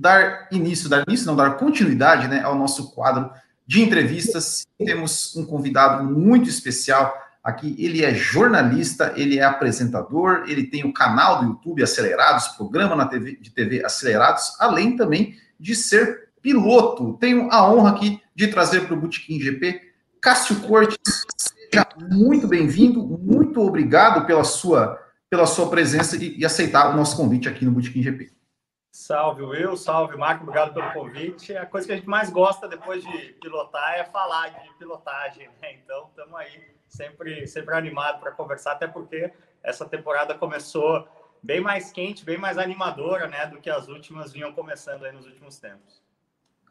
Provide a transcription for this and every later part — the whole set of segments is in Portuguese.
dar início, dar início, não, dar continuidade né, ao nosso quadro de entrevistas. Temos um convidado muito especial aqui. Ele é jornalista, ele é apresentador, ele tem o canal do YouTube Acelerados, programa na TV, de TV Acelerados, além também de ser piloto. Tenho a honra aqui de trazer para o Botequim GP Cássio Cortes. Seja muito bem-vindo, muito obrigado pela sua, pela sua presença e, e aceitar o nosso convite aqui no Botequim GP. Salve, Will. Salve, Marco. Obrigado pelo convite. A coisa que a gente mais gosta depois de pilotar é falar de pilotagem, né? Então, estamos aí sempre, sempre animado para conversar, até porque essa temporada começou bem mais quente, bem mais animadora, né, do que as últimas vinham começando aí nos últimos tempos.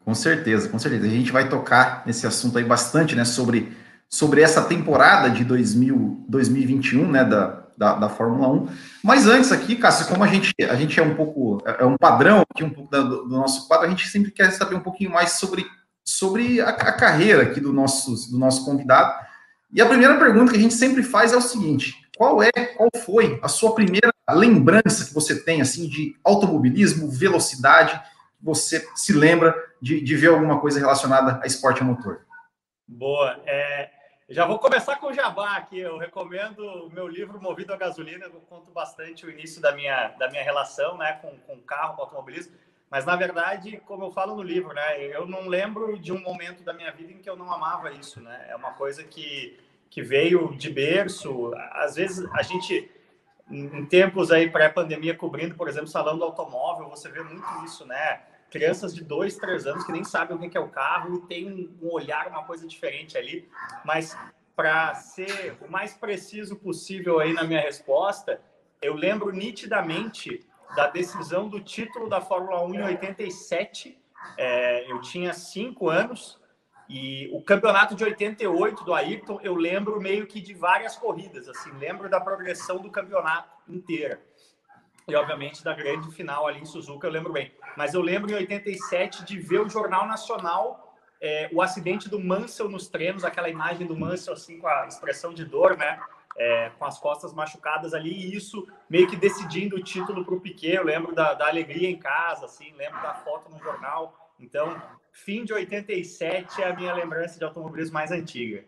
Com certeza, com certeza. A gente vai tocar nesse assunto aí bastante, né, sobre, sobre essa temporada de 2000, 2021, né, da, da, da Fórmula 1. Mas antes aqui, Cássio, como a gente, a gente é um pouco, é um padrão aqui um pouco do, do nosso quadro, a gente sempre quer saber um pouquinho mais sobre, sobre a, a carreira aqui do nosso, do nosso convidado. E a primeira pergunta que a gente sempre faz é o seguinte: qual é, qual foi a sua primeira lembrança que você tem assim de automobilismo, velocidade? Você se lembra de, de ver alguma coisa relacionada a esporte a motor? Boa. É, já vou começar com o Jabá aqui. Eu recomendo o meu livro Movido a Gasolina. Eu conto bastante o início da minha, da minha relação né, com, com carro, com automobilismo. Mas, na verdade, como eu falo no livro, né, eu não lembro de um momento da minha vida em que eu não amava isso. Né? É uma coisa que, que veio de berço. Às vezes, a gente, em tempos aí pré-pandemia, cobrindo, por exemplo, salão do automóvel, você vê muito isso, né? Crianças de dois, três anos que nem sabem o que é o carro e tem um olhar, uma coisa diferente ali. Mas, para ser o mais preciso possível aí na minha resposta, eu lembro nitidamente da decisão do título da Fórmula 1 em 87. É, eu tinha cinco anos e o campeonato de 88 do Ayrton, eu lembro meio que de várias corridas, assim, lembro da progressão do campeonato inteira. E, obviamente, da grande final ali em Suzuka, eu lembro bem. Mas eu lembro em 87 de ver o Jornal Nacional, é, o acidente do Mansell nos treinos, aquela imagem do Mansell, assim, com a expressão de dor, né? é, com as costas machucadas ali, e isso meio que decidindo o título para o Piquet. Eu lembro da, da, alegria em casa, assim, lembro da foto no jornal. Então, fim de 87 é a minha lembrança de automobilismo mais antiga.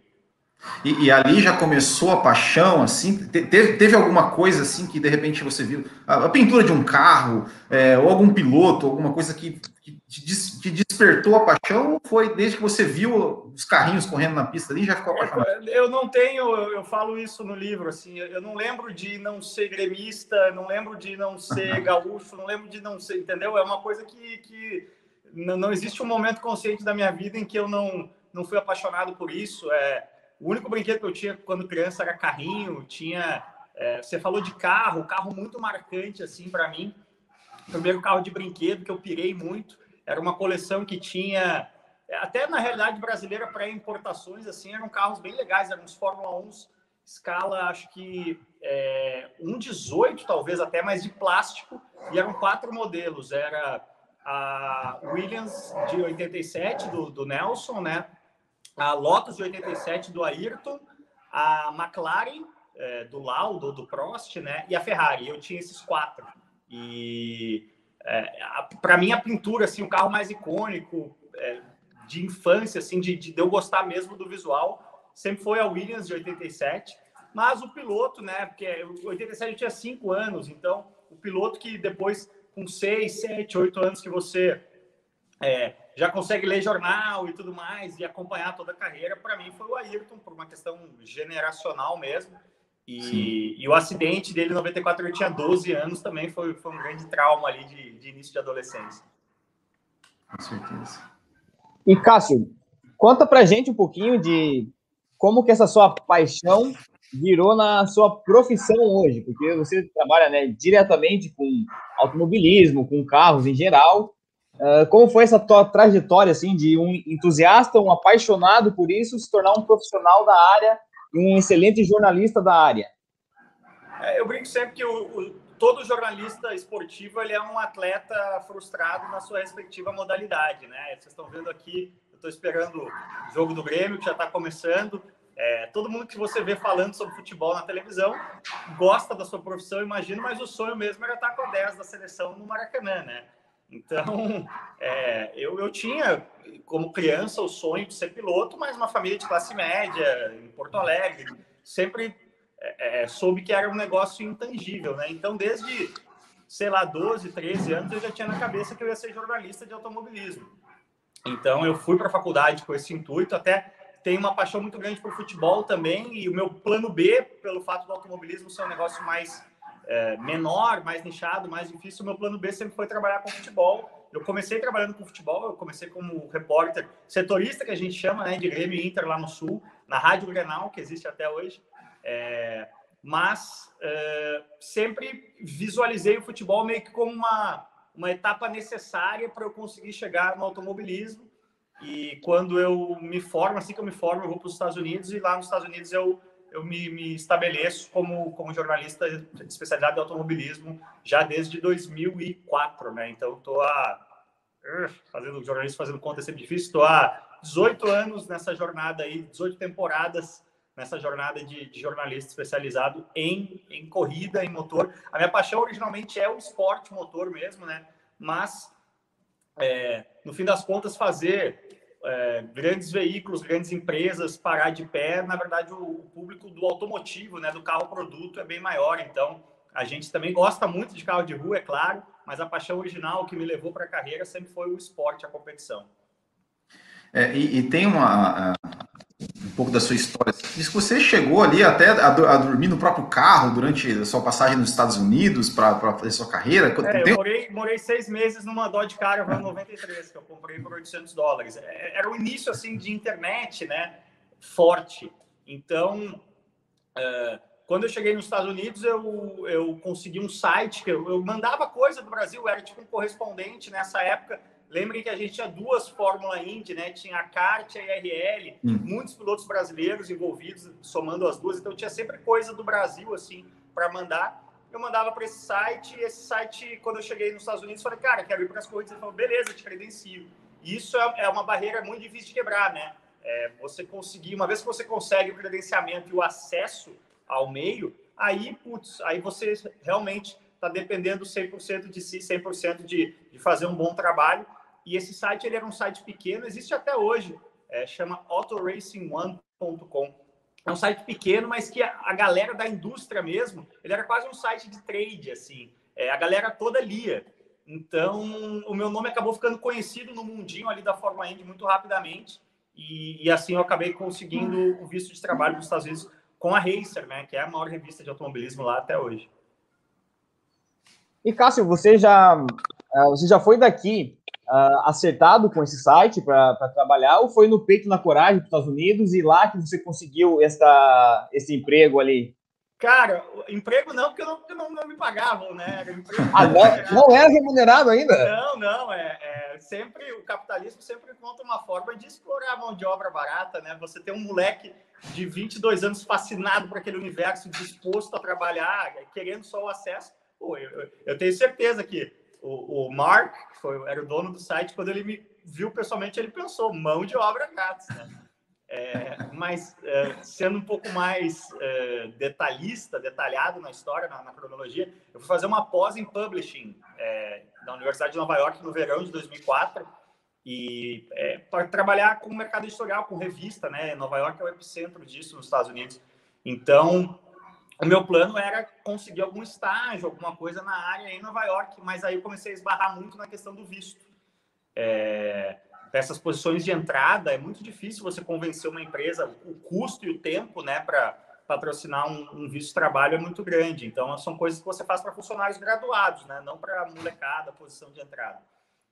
E, e, ali já começou a paixão, assim? Teve, teve alguma coisa assim que de repente você viu? A, a pintura de um carro, é, ou algum piloto, alguma coisa que, que te, te, despertou a paixão? Ou foi desde que você viu os carrinhos correndo na pista ali já ficou apaixonado? Eu não tenho, eu falo isso no livro, assim, eu não lembro de não ser gremista, não lembro de não ser gaúcho, não lembro de não ser, entendeu? É uma coisa que, que não, não existe um momento consciente da minha vida em que eu não, não fui apaixonado por isso. É, o único brinquedo que eu tinha quando criança era carrinho, tinha. É, você falou de carro, carro muito marcante assim para mim. Primeiro carro de brinquedo que eu pirei muito. Era uma coleção que tinha, até na realidade brasileira, para importações, assim, eram carros bem legais, eram uns Fórmula 1 escala, acho que é, 1,18 talvez até, mas de plástico, e eram quatro modelos. Era a Williams de 87, do, do Nelson, né? A Lotus de 87 do Ayrton, a McLaren é, do Laudo, do Prost, né? E a Ferrari. Eu tinha esses quatro. E é, para mim a pintura, assim, o carro mais icônico é, de infância, assim, de, de, eu gostar mesmo do visual, sempre foi a Williams de 87. Mas o piloto, né? Porque em 87 eu tinha cinco anos, então o piloto que depois com seis, sete, oito anos que você é, já consegue ler jornal e tudo mais e acompanhar toda a carreira, para mim foi o Ayrton, por uma questão generacional mesmo. E, e, o acidente dele em 94, ele tinha 12 anos, também foi, foi um grande trauma ali de, de início de adolescência. Com certeza. E Cássio, conta pra gente um pouquinho de como que essa sua paixão virou na sua profissão hoje, porque você trabalha né, diretamente com automobilismo, com carros em geral, Uh, como foi essa tua trajetória, assim, de um entusiasta, um apaixonado por isso, se tornar um profissional da área e um excelente jornalista da área? É, eu brinco sempre que o, o, todo jornalista esportivo ele é um atleta frustrado na sua respectiva modalidade, né? Vocês estão vendo aqui, eu estou esperando o jogo do Grêmio, que já está começando. É, todo mundo que você vê falando sobre futebol na televisão gosta da sua profissão, imagino, mas o sonho mesmo era estar com a 10 da seleção no Maracanã, né? Então, é, eu, eu tinha, como criança, o sonho de ser piloto, mas uma família de classe média, em Porto Alegre, sempre é, é soube que era um negócio intangível, né? Então, desde, sei lá, 12, 13 anos, eu já tinha na cabeça que eu ia ser jornalista de automobilismo. Então, eu fui para a faculdade com esse intuito, até tenho uma paixão muito grande por futebol também, e o meu plano B, pelo fato do automobilismo ser um negócio mais é, menor, mais nichado, mais difícil, o meu plano B sempre foi trabalhar com futebol. Eu comecei trabalhando com futebol, eu comecei como repórter setorista, que a gente chama, né, de Grêmio Inter lá no Sul, na Rádio Grenal, que existe até hoje. É, mas é, sempre visualizei o futebol meio que como uma, uma etapa necessária para eu conseguir chegar no automobilismo. E quando eu me formo, assim que eu me formo, eu vou para os Estados Unidos e lá nos Estados Unidos eu eu me, me, estabeleço como, como jornalista especializado em automobilismo já desde 2004, né? Então, estou a fazendo jornalista fazendo conta é sempre difícil. Estou há 18 anos nessa jornada aí, 18 temporadas nessa jornada de, de, jornalista especializado em, em corrida, em motor. A minha paixão originalmente é o esporte motor mesmo, né? Mas é, no fim das contas fazer é, grandes veículos, grandes empresas parar de pé, na verdade, o, público do automotivo, né, do carro produto é bem maior. Então, a gente também gosta muito de carro de rua, é claro, mas a paixão original que me levou para a carreira sempre foi o esporte, a competição. É, e, e, tem uma, um pouco da sua história. Diz que você chegou ali até a, a, dormir no próprio carro durante a sua passagem nos Estados Unidos para fazer sua carreira. É, eu morei, morei, seis meses numa Dodge Caravan 93 que eu comprei por 800 dólares. É, era o início assim de internet, né? Forte. Então, é, quando eu cheguei nos Estados Unidos, eu, eu consegui um site que eu, eu mandava coisa do Brasil, era tipo um correspondente nessa época Lembrem que a gente tinha duas Fórmula Indy, né? Tinha a kart e a IRL, hum. muitos pilotos brasileiros envolvidos, somando as duas. Então tinha sempre coisa do Brasil assim para mandar. Eu mandava para esse site e esse site, quando eu cheguei nos Estados Unidos, falei, cara, quero ir para as corridas. Ele falou, beleza, te credencio. Isso é, é uma barreira muito difícil de quebrar, né? É, você conseguir, uma vez que você consegue o credenciamento e o acesso ao meio, aí, putz, aí você realmente está dependendo 100% de si, 100% de, de fazer um bom trabalho. E esse site ele era um site pequeno, existe até hoje, é, chama autoracing1.com. É um site pequeno, mas que a, a, galera da indústria mesmo, ele era quase um site de trade, assim. É, a galera toda lia. Então, o meu nome acabou ficando conhecido no mundinho ali da Fórmula Indy muito rapidamente. E, e, assim eu acabei conseguindo o visto de trabalho nos Estados Unidos com a Racer, né, que é a maior revista de automobilismo lá até hoje. E Cássio, você já, é, você já foi daqui uh, acertado com esse site para trabalhar ou foi no peito na coragem para os Estados Unidos e lá que você conseguiu esta, esse emprego ali? Cara, emprego não, porque não, não, não me pagavam, né? ah, não, não era remunerado ainda? Não, não, é, é, sempre, o capitalismo sempre encontra uma forma de explorar a mão de obra barata, né? Você tem um moleque de 22 anos fascinado por aquele universo, disposto a trabalhar, querendo só o acesso. Pô, eu, eu tenho certeza que o, o Mark, foi, era o dono do site, quando ele me viu pessoalmente, ele pensou, mão de obra grátis, né? É, mas é, sendo um pouco mais é, detalhista, detalhado na história, na, na, cronologia, eu fui fazer uma pós em publishing é, na Universidade de Nova York no verão de 2004 e é, para trabalhar com o mercado editorial, com revista, né? Nova York é o epicentro disso nos Estados Unidos. Então, o meu plano era conseguir algum estágio, alguma coisa na área em Nova York, mas aí eu comecei a esbarrar muito na questão do visto. É, essas posições de entrada, é muito difícil você convencer uma empresa, o custo e o tempo, né, para patrocinar um, um, visto de trabalho é muito grande. Então, são coisas que você faz para funcionários graduados, né, não para molecada, posição de entrada.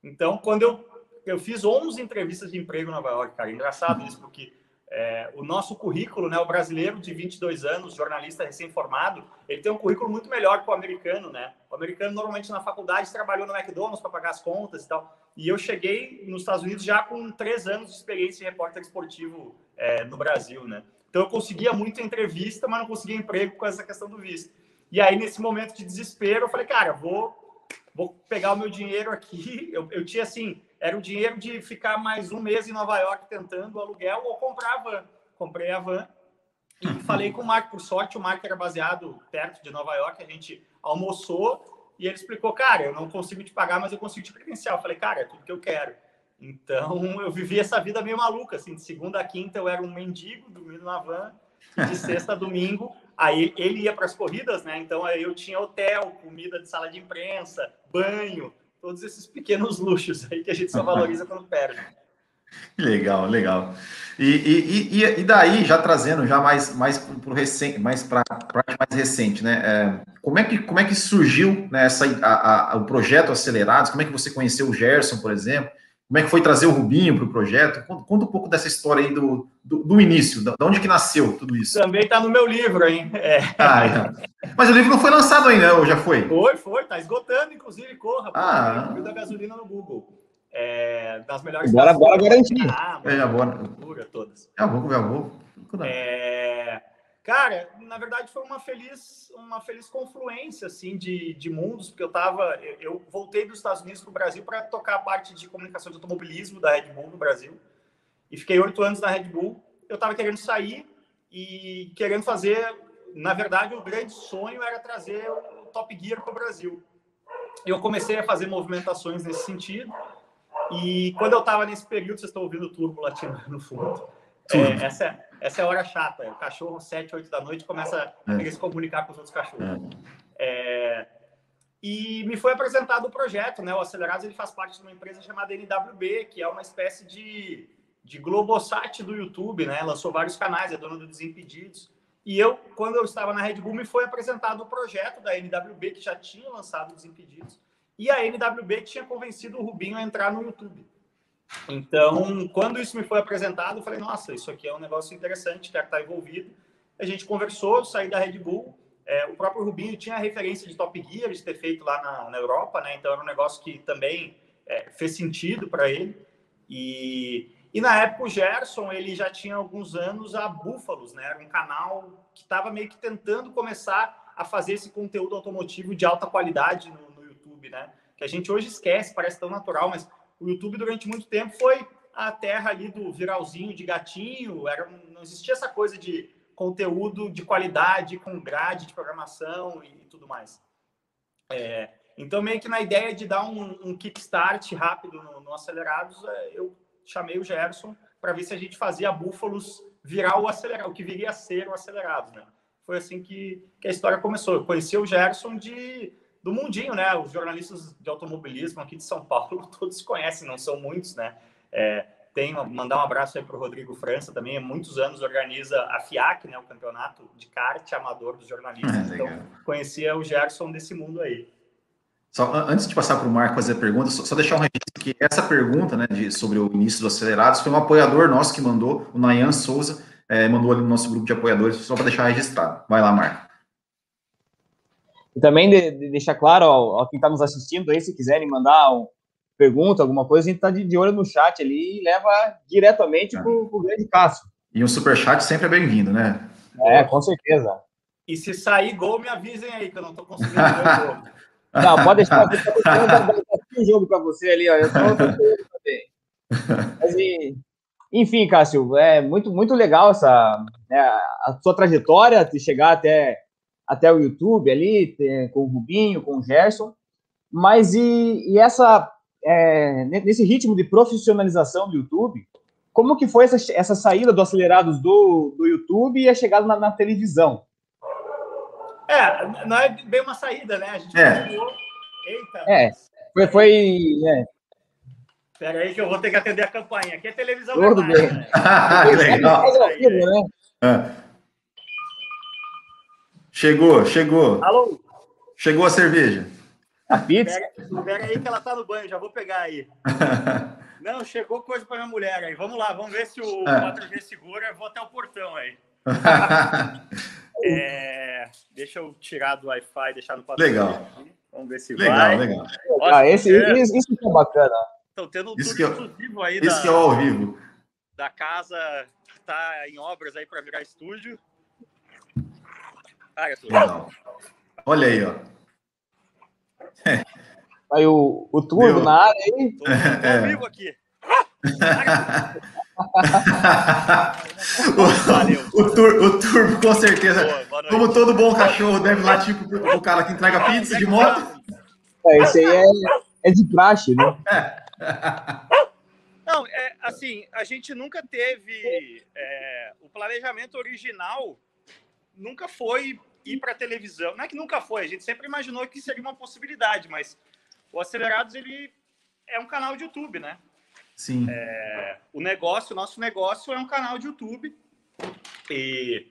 Então, quando eu, eu fiz 11 entrevistas de emprego em Nova York, cara, engraçado isso, porque é, o nosso currículo, né, o brasileiro de 22 anos, jornalista recém-formado, ele tem um currículo muito melhor que o americano, né? O americano normalmente na faculdade trabalhou no McDonald's para pagar as contas e tal. E eu cheguei nos Estados Unidos já com três anos de experiência em repórter esportivo é, no Brasil, né? Então eu conseguia muita entrevista, mas não conseguia emprego com essa questão do visto. E aí nesse momento de desespero eu falei, cara, vou vou pegar o meu dinheiro aqui. Eu, eu tinha assim era o dinheiro de ficar mais um mês em Nova York tentando aluguel ou comprar a van. Comprei a van E falei com o Marco, por sorte, o Marco era baseado perto de Nova York, a gente almoçou e ele explicou, cara, eu não consigo te pagar, mas eu consigo te credenciar. Eu falei, cara, é tudo que eu quero. Então, eu vivi essa vida meio maluca, assim, de segunda a quinta eu era um mendigo, dormindo na van, de sexta a domingo, aí ele ia para as corridas, né? Então, aí eu tinha hotel, comida de sala de imprensa, banho, todos esses pequenos luxos aí que a gente só valoriza quando perde. Legal, legal. E, e, e, e, daí, já trazendo já mais, mais para recente, mais para mais recente, né? É, como, é que, como é que surgiu né, essa, a, a, o projeto Acelerados? Como é que você conheceu o Gerson, por exemplo? Como é que foi trazer o Rubinho para o projeto? Conta, conta, um pouco dessa história aí do, do, do início, de onde que nasceu tudo isso. Também está no meu livro, hein? É. Ah, é. Mas o livro não foi lançado ainda, ou já foi? Foi, foi, está esgotando, inclusive, corra. Ah. da gasolina no Google. É, das melhores. Bora, bora garantir. Ah, é, bora. todas. É, vou, já vou. É, Cara, na verdade foi uma feliz, uma feliz confluência assim de, de mundos, porque eu tava, eu voltei dos Estados Unidos para o Brasil para tocar a parte de comunicação de automobilismo da Red Bull no Brasil e fiquei oito anos na Red Bull. Eu estava querendo sair e querendo fazer, na verdade, o grande sonho era trazer o Top Gear para o Brasil. Eu comecei a fazer movimentações nesse sentido e quando eu estava nesse período, vocês estão ouvindo o turbo latino no fundo. É, essa, é, essa é a hora chata. O cachorro, 7, 8 da noite, começa a querer se comunicar com os outros cachorros. É, e me foi apresentado o projeto, né? O Acelerados ele faz parte de uma empresa chamada NWB, que é uma espécie de, de Globosat do YouTube, né? Lançou vários canais, é dono do Desimpedidos. E eu, quando eu estava na Red Bull, me foi apresentado o projeto da NWB, que já tinha lançado Desimpedidos, e a NWB tinha convencido o Rubinho a entrar no YouTube. Então, quando isso me foi apresentado, eu falei, nossa, isso aqui é um negócio interessante, quero estar envolvido. A gente conversou, saí da Red Bull. É, o próprio Rubinho tinha a referência de Top Gear, de ter feito lá na, na Europa, né? Então, era um negócio que também é, fez sentido para ele. E, e na época, o Gerson, ele já tinha alguns anos a Búfalos, né? Era um canal que estava meio que tentando começar a fazer esse conteúdo automotivo de alta qualidade no, no YouTube, né? Que a gente hoje esquece, parece tão natural, mas o YouTube durante muito tempo foi a terra ali do viralzinho de gatinho, era, não existia essa coisa de conteúdo de qualidade com grade de programação e, tudo mais. É, então, meio que na ideia de dar um, um kickstart rápido no, no Acelerados, é, eu chamei o Gerson para ver se a gente fazia Búfalos virar o acelerado, o que viria a ser o Acelerados, né? Foi assim que, que a história começou. Eu conheci o Gerson de do mundinho, né? Os jornalistas de automobilismo aqui de São Paulo todos conhecem, não são muitos, né? É, tem mandar um abraço aí para o Rodrigo França também. Há muitos anos organiza a FIAC, né? O campeonato de kart amador dos jornalistas. então conhecia o Gerson desse mundo aí. Só antes de passar para o Marco fazer a pergunta, só, só, deixar um registro que essa pergunta, né, de, sobre o início do Acelerados foi um apoiador nosso que mandou, o Nayan Souza, é, mandou ali no nosso grupo de apoiadores, só para deixar registrado. Vai lá, Marco. E também de, de deixar claro ó, quem está nos assistindo aí, se quiserem mandar uma pergunta, alguma coisa, a gente está de, de, olho no chat ali e leva diretamente é. para o grande Cássio. E um super chat sempre é bem-vindo, né? É, com certeza. E se sair gol, me avisem aí, que eu não estou conseguindo ver o gol. Não, pode deixar o jogo para você ali, ó. Eu tô, também. Mas, enfim, Cássio, é muito, muito legal essa né, a sua trajetória de chegar até até o YouTube ali, com o Rubinho, com o Gerson, mas e, e essa, é, nesse ritmo de profissionalização do YouTube, como que foi essa, essa saída do Acelerados do, do YouTube e a chegada na, na televisão? É, não é bem uma saída, né? A gente é. continuou. Eita. É, foi. foi é. Espera aí que eu vou ter que atender a campainha. Aqui é televisão. Tudo bem. Né? Legal. Né? É. Chegou, chegou. Alô? Chegou a cerveja. A pizza? Espera aí que ela tá no banho, já vou pegar aí. Não, chegou coisa para minha mulher aí. Vamos lá, vamos ver se o é. 4G segura. Vou até o portão aí. é, deixa eu tirar do Wi-Fi, deixar no 4G. Legal. Vamos ver se legal, vai. Legal, legal. Ah, esse, isso, isso que é bacana. Estão tendo um isso que é, exclusivo aí. Isso da, que é ao vivo. Da casa que tá em obras aí para virar estúdio. Olha aí, ó. Aí o, o turbo Meu. na área aí. Tô, tô é. vivo aqui. o, o, tur, o Turbo, com certeza. Boa, Como todo bom cachorro deve latir pro, o cara que entrega pizza de moto. É, esse aí é, é de praxe, né? É. Não, é, assim, a gente nunca teve. É, o planejamento original nunca foi ir para televisão. Não é que nunca foi, a gente sempre imaginou que seria uma possibilidade, mas o Acelerados ele é um canal de YouTube, né? Sim. É, o negócio, o nosso negócio é um canal de YouTube e,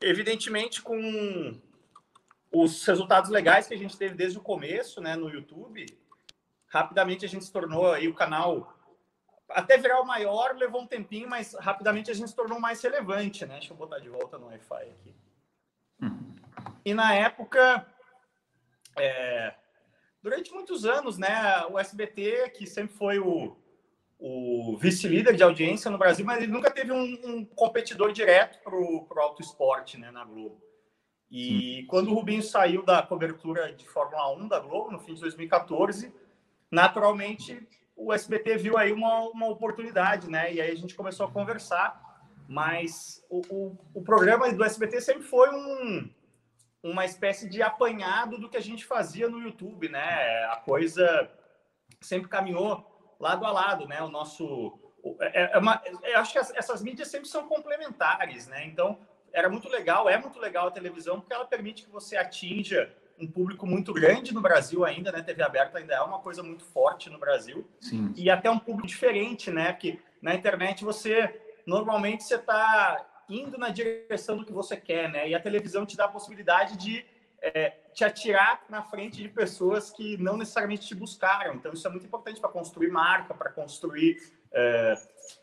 evidentemente, com os resultados legais que a gente teve desde o começo, né, no YouTube, rapidamente a gente se tornou aí o canal até virar o maior levou um tempinho, mas rapidamente a gente se tornou mais relevante, né? Deixa eu botar de volta no Wi-Fi aqui. Hum. E na época, é, durante muitos anos, né, o SBT, que sempre foi o, o vice-líder de audiência no Brasil, mas ele nunca teve um, um competidor direto para o auto esporte né, na Globo. E Sim. quando o Rubinho saiu da cobertura de Fórmula 1 da Globo, no fim de 2014, naturalmente o SBT viu aí uma, uma oportunidade, né? E aí a gente começou a conversar. Mas o, o, o programa do SBT sempre foi um, uma espécie de apanhado do que a gente fazia no YouTube, né? A coisa sempre caminhou lado a lado, né? O nosso. É, é uma, eu acho que essas mídias sempre são complementares, né? Então, era muito legal, é muito legal a televisão, porque ela permite que você atinja um público muito grande no Brasil ainda, né? TV aberta ainda é uma coisa muito forte no Brasil. Sim. E até um público diferente, né? Porque na internet você normalmente você está indo na direção do que você quer, né? E a televisão te dá a possibilidade de é, te atirar na frente de pessoas que não necessariamente te buscaram. Então isso é muito importante para construir marca, para construir é,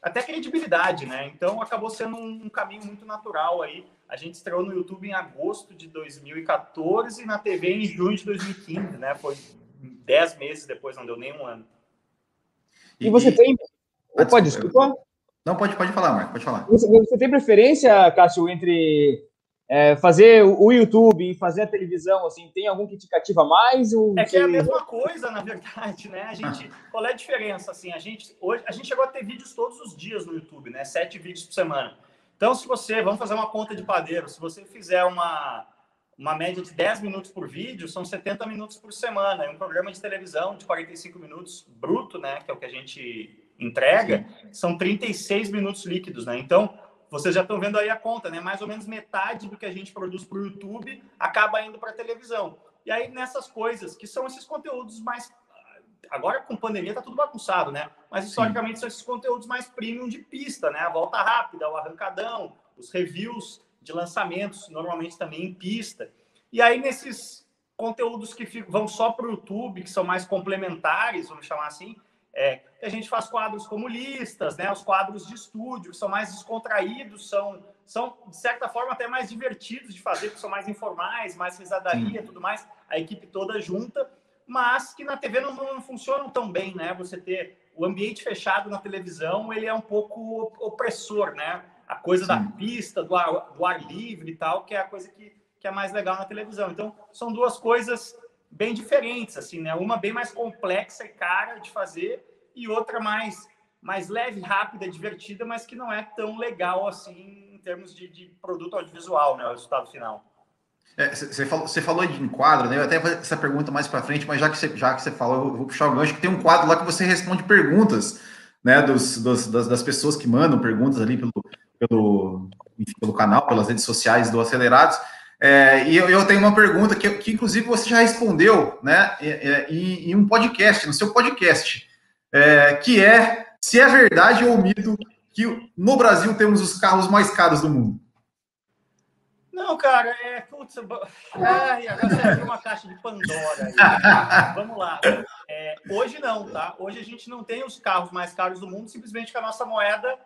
até credibilidade, né? Então acabou sendo um, um caminho muito natural aí a gente estreou no YouTube em agosto de 2014 e na TV em junho de 2015, né? Foi dez meses depois, não deu nem um ano. E, você tem. Opa, desculpa. Não, pode, pode falar, Marco, pode falar. Você, você tem preferência, Cássio, entre é, fazer o YouTube e fazer a televisão, assim, tem algum que te cativa mais? Ou é que é a mesma coisa, na verdade, né? A gente, qual é a diferença, assim, a gente, hoje, a gente chegou a ter vídeos todos os dias no YouTube, né? Sete vídeos por semana. Então, se você, vamos fazer uma conta de padeiro, se você fizer uma, uma média de 10 minutos por vídeo, são 70 minutos por semana. É um programa de televisão de 45 minutos bruto, né, que é o que a gente entrega, são 36 minutos líquidos, né? Então, vocês já estão vendo aí a conta, né? Mais ou menos metade do que a gente produz para o YouTube acaba indo para a televisão. E aí, nessas coisas, que são esses conteúdos mais agora com pandemia tá tudo bagunçado, né? Mas historicamente Sim. são esses conteúdos mais premium de pista, né? A volta rápida, o arrancadão, os reviews de lançamentos, normalmente também em pista. E aí nesses conteúdos que vão só para o YouTube, que são mais complementares, vamos chamar assim, é, a gente faz quadros como listas, né? Os quadros de estúdio, que são mais descontraídos, são, são de certa forma até mais divertidos de fazer, porque são mais informais, mais risadaria, tudo mais. A equipe toda junta mas que na TV não, não funcionam tão bem, né? Você ter o ambiente fechado na televisão, ele é um pouco opressor, né? A coisa Sim. da pista, do ar, do ar livre e tal, que é a coisa que, que é mais legal na televisão. Então, são duas coisas bem diferentes, assim, né? Uma bem mais complexa e cara de fazer e outra mais mais leve, rápida, divertida, mas que não é tão legal assim em termos de, de produto audiovisual, né? O resultado final. Você é, falou, falou de enquadro, né? Eu até vou essa pergunta mais para frente, mas já que você já que você falou, eu vou puxar o gancho que tem um quadro lá que você responde perguntas, né? Dos, dos das, das, pessoas que mandam perguntas ali pelo, pelo, enfim, pelo canal, pelas redes sociais do Acelerados. É, e eu, eu, tenho uma pergunta que, que, inclusive, você já respondeu, né? Em, em um podcast, no seu podcast, é, que é se é verdade ou mito que no Brasil temos os carros mais caros do mundo. Não, cara, é. Putz, ai, agora você abriu uma caixa de Pandora aí. Vamos lá. É, hoje não, tá? Hoje a gente não tem os carros mais caros do mundo, simplesmente que a nossa moeda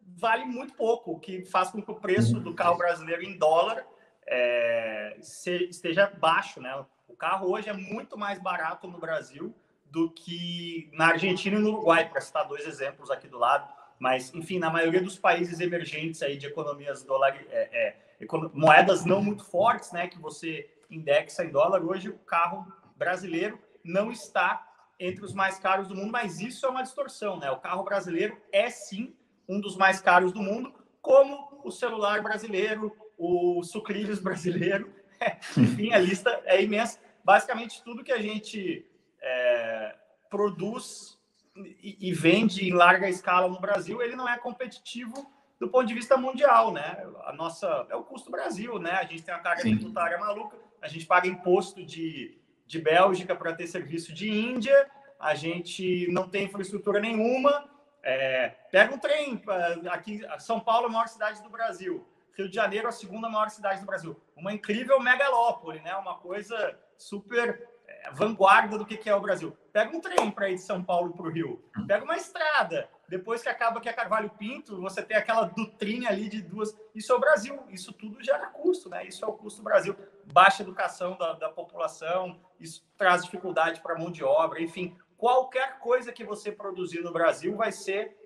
vale muito pouco, o que faz com que o preço do carro brasileiro em dólar é, esteja baixo, né? O carro hoje é muito mais barato no Brasil do que na Argentina e no Uruguai, para citar dois exemplos aqui do lado. Mas, enfim, na maioria dos países emergentes aí de economias dólar, é, é moedas não muito fortes, né, que você indexa em dólar, hoje o carro brasileiro não está entre os mais caros do mundo, mas isso é uma distorção, né? O carro brasileiro é sim um dos mais caros do mundo, como o celular brasileiro, o sucrilhos brasileiro, enfim, a lista é imensa. Basicamente, tudo que a gente é, produz e, e, vende em larga escala no Brasil, ele não é competitivo do ponto de vista mundial, né? A nossa é o custo Brasil, né? A gente tem uma carga Sim. tributária maluca, a gente paga imposto de, de Bélgica para ter serviço de Índia, a gente não tem infraestrutura nenhuma. É, pega um trem aqui, São Paulo é a maior cidade do Brasil. Rio de Janeiro a segunda maior cidade do Brasil. Uma incrível megalópole, né? Uma coisa super é, vanguarda do que, é o Brasil. Pega um trem para ir de São Paulo para o Rio. Pega uma estrada. Depois que acaba que é Carvalho Pinto, você tem aquela dutrinha ali de duas. Isso é o Brasil. Isso tudo gera custo, né? Isso é o custo do Brasil. Baixa educação da, da população, isso traz dificuldade para a mão de obra, enfim. Qualquer coisa que você produzir no Brasil vai ser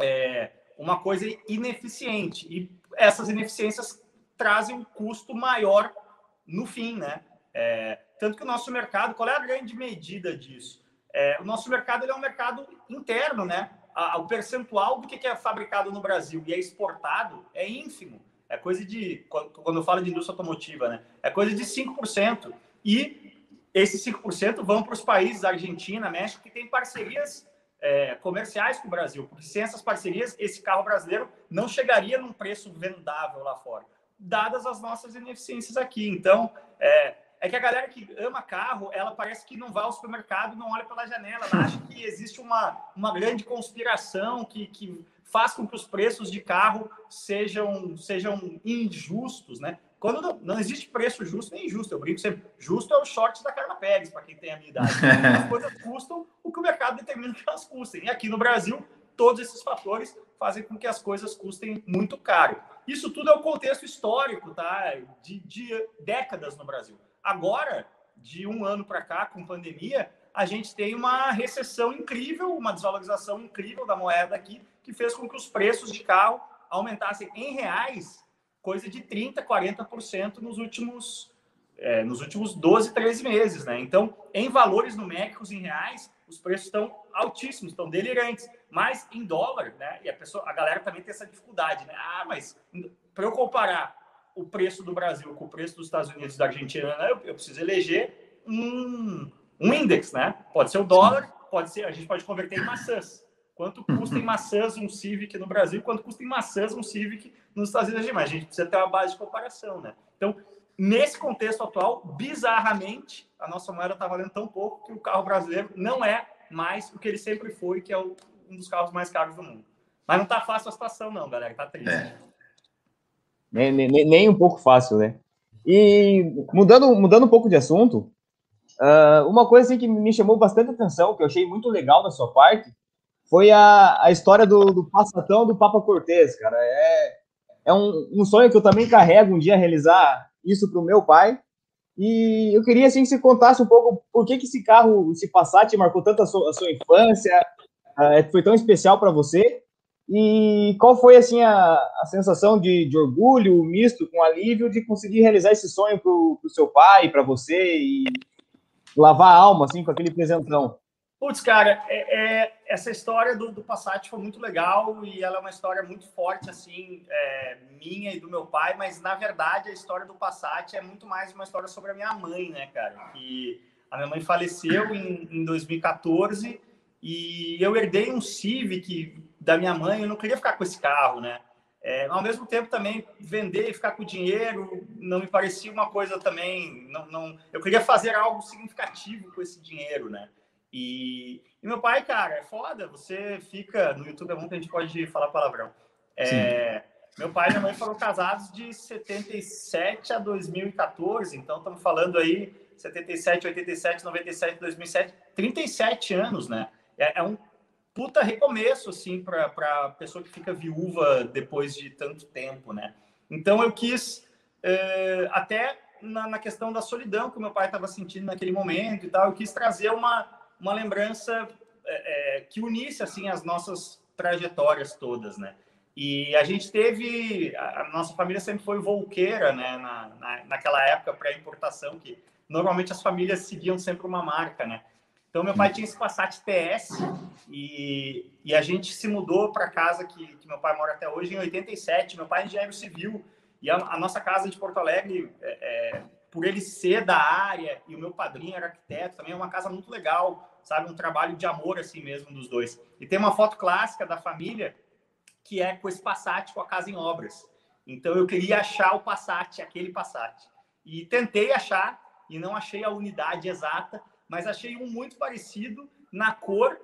é, uma coisa ineficiente. E essas ineficiências trazem um custo maior no fim, né? É, tanto que o nosso mercado, qual é a grande medida disso? É, o nosso mercado é um mercado interno, né? A, o percentual do que é fabricado no Brasil e é exportado é ínfimo. É coisa de, quando eu falo de indústria automotiva, né? É coisa de 5%. E esses 5% vão para os países, Argentina, México, que têm parcerias é, comerciais com o Brasil, porque sem essas parcerias, esse carro brasileiro não chegaria num preço vendável lá fora, dadas as nossas ineficiências aqui. Então, é, é que a galera que ama carro, ela parece que não vai ao supermercado, não olha pela janela, ela acha que existe uma, uma grande conspiração que, que faz com que os preços de carro sejam, sejam injustos, né? Quando não, não, existe preço justo nem injusto, eu brinco sempre, justo é o short da Carla Pérez, para quem tem a minha idade. As coisas custam o que o mercado determina que elas custem. E aqui no Brasil, todos esses fatores fazem com que as coisas custem muito caro. Isso tudo é o contexto histórico, tá? De, de décadas no Brasil. Agora, de um ano para cá, com pandemia, a gente tem uma recessão incrível, uma desvalorização incrível da moeda aqui, que fez com que os preços de carro aumentassem em reais coisa de 30%, 40% nos últimos, é, nos últimos 12, 13 meses. Né? Então, em valores numéricos, em reais, os preços estão altíssimos, estão delirantes. Mas em dólar, né? E a, pessoa, a galera também tem essa dificuldade, né? Ah, mas para eu comparar o preço do Brasil com o preço dos Estados Unidos da Argentina, né, eu, eu, preciso eleger um, um índice, né? Pode ser o dólar, pode ser, a gente pode converter em maçãs. Quanto custa em maçãs um Civic no Brasil? Quanto custa em maçãs um Civic nos Estados Unidos? Mas a gente precisa ter uma base de comparação, né? Então, nesse contexto atual, bizarramente, a nossa moeda está valendo tão pouco que o carro brasileiro não é mais o que ele sempre foi, que é um dos carros mais caros do mundo. Mas não está fácil a situação, não, galera. Está triste. É. Nem, nem, nem, um pouco fácil, né? E mudando, mudando um pouco de assunto, uh, uma coisa assim, que me chamou bastante atenção, que eu achei muito legal da sua parte, foi a, a história do, do passatão do Papa Cortez, cara. É, é um, um sonho que eu também carrego um dia realizar isso para o meu pai. E eu queria assim que você contasse um pouco por que, que esse carro, esse Passat, marcou tanto a sua, a sua infância, uh, foi tão especial para você. E qual foi assim a, a sensação de, de orgulho, misto com alívio, de conseguir realizar esse sonho para o seu pai, para você e lavar a alma assim com aquele presentão? Putz, cara, é, é, essa história do, do Passat foi muito legal e ela é uma história muito forte, assim, é, minha e do meu pai, mas na verdade a história do Passat é muito mais uma história sobre a minha mãe, né, cara? Que a minha mãe faleceu em, em 2014 e eu herdei um Civic da minha mãe, eu não queria ficar com esse carro, né? É, ao mesmo tempo também vender e ficar com dinheiro não me parecia uma coisa também, não, não, eu queria fazer algo significativo com esse dinheiro, né? E, e, meu pai, cara, é foda. Você fica. No YouTube é bom que a gente pode falar palavrão. É, meu pai e minha mãe foram casados de 77 a 2014. Então, estamos falando aí 77, 87, 97, 2007. 37 anos, né? É, é um puta recomeço, assim, para pessoa que fica viúva depois de tanto tempo, né? Então, eu quis, é, até na, na, questão da solidão que meu pai estava sentindo naquele momento e tal, eu quis trazer uma uma lembrança é, é, que unisse assim as nossas trajetórias todas, né? E a gente teve, a, nossa família sempre foi volqueira, né? Na, na, naquela época pré-importação, que normalmente as famílias seguiam sempre uma marca, né? Então, meu pai tinha esse Passat TS e, e a gente se mudou para a casa que, que, meu pai mora até hoje em 87. Meu pai é engenheiro civil e a, a nossa casa de Porto Alegre, é, é, por ele ser da área e o meu padrinho era arquiteto, também é uma casa muito legal, sabe? Um trabalho de amor assim mesmo dos dois. E tem uma foto clássica da família que é com esse Passat com a casa em obras. Então, eu queria achar o Passat, aquele Passat. E tentei achar e não achei a unidade exata, mas achei um muito parecido na cor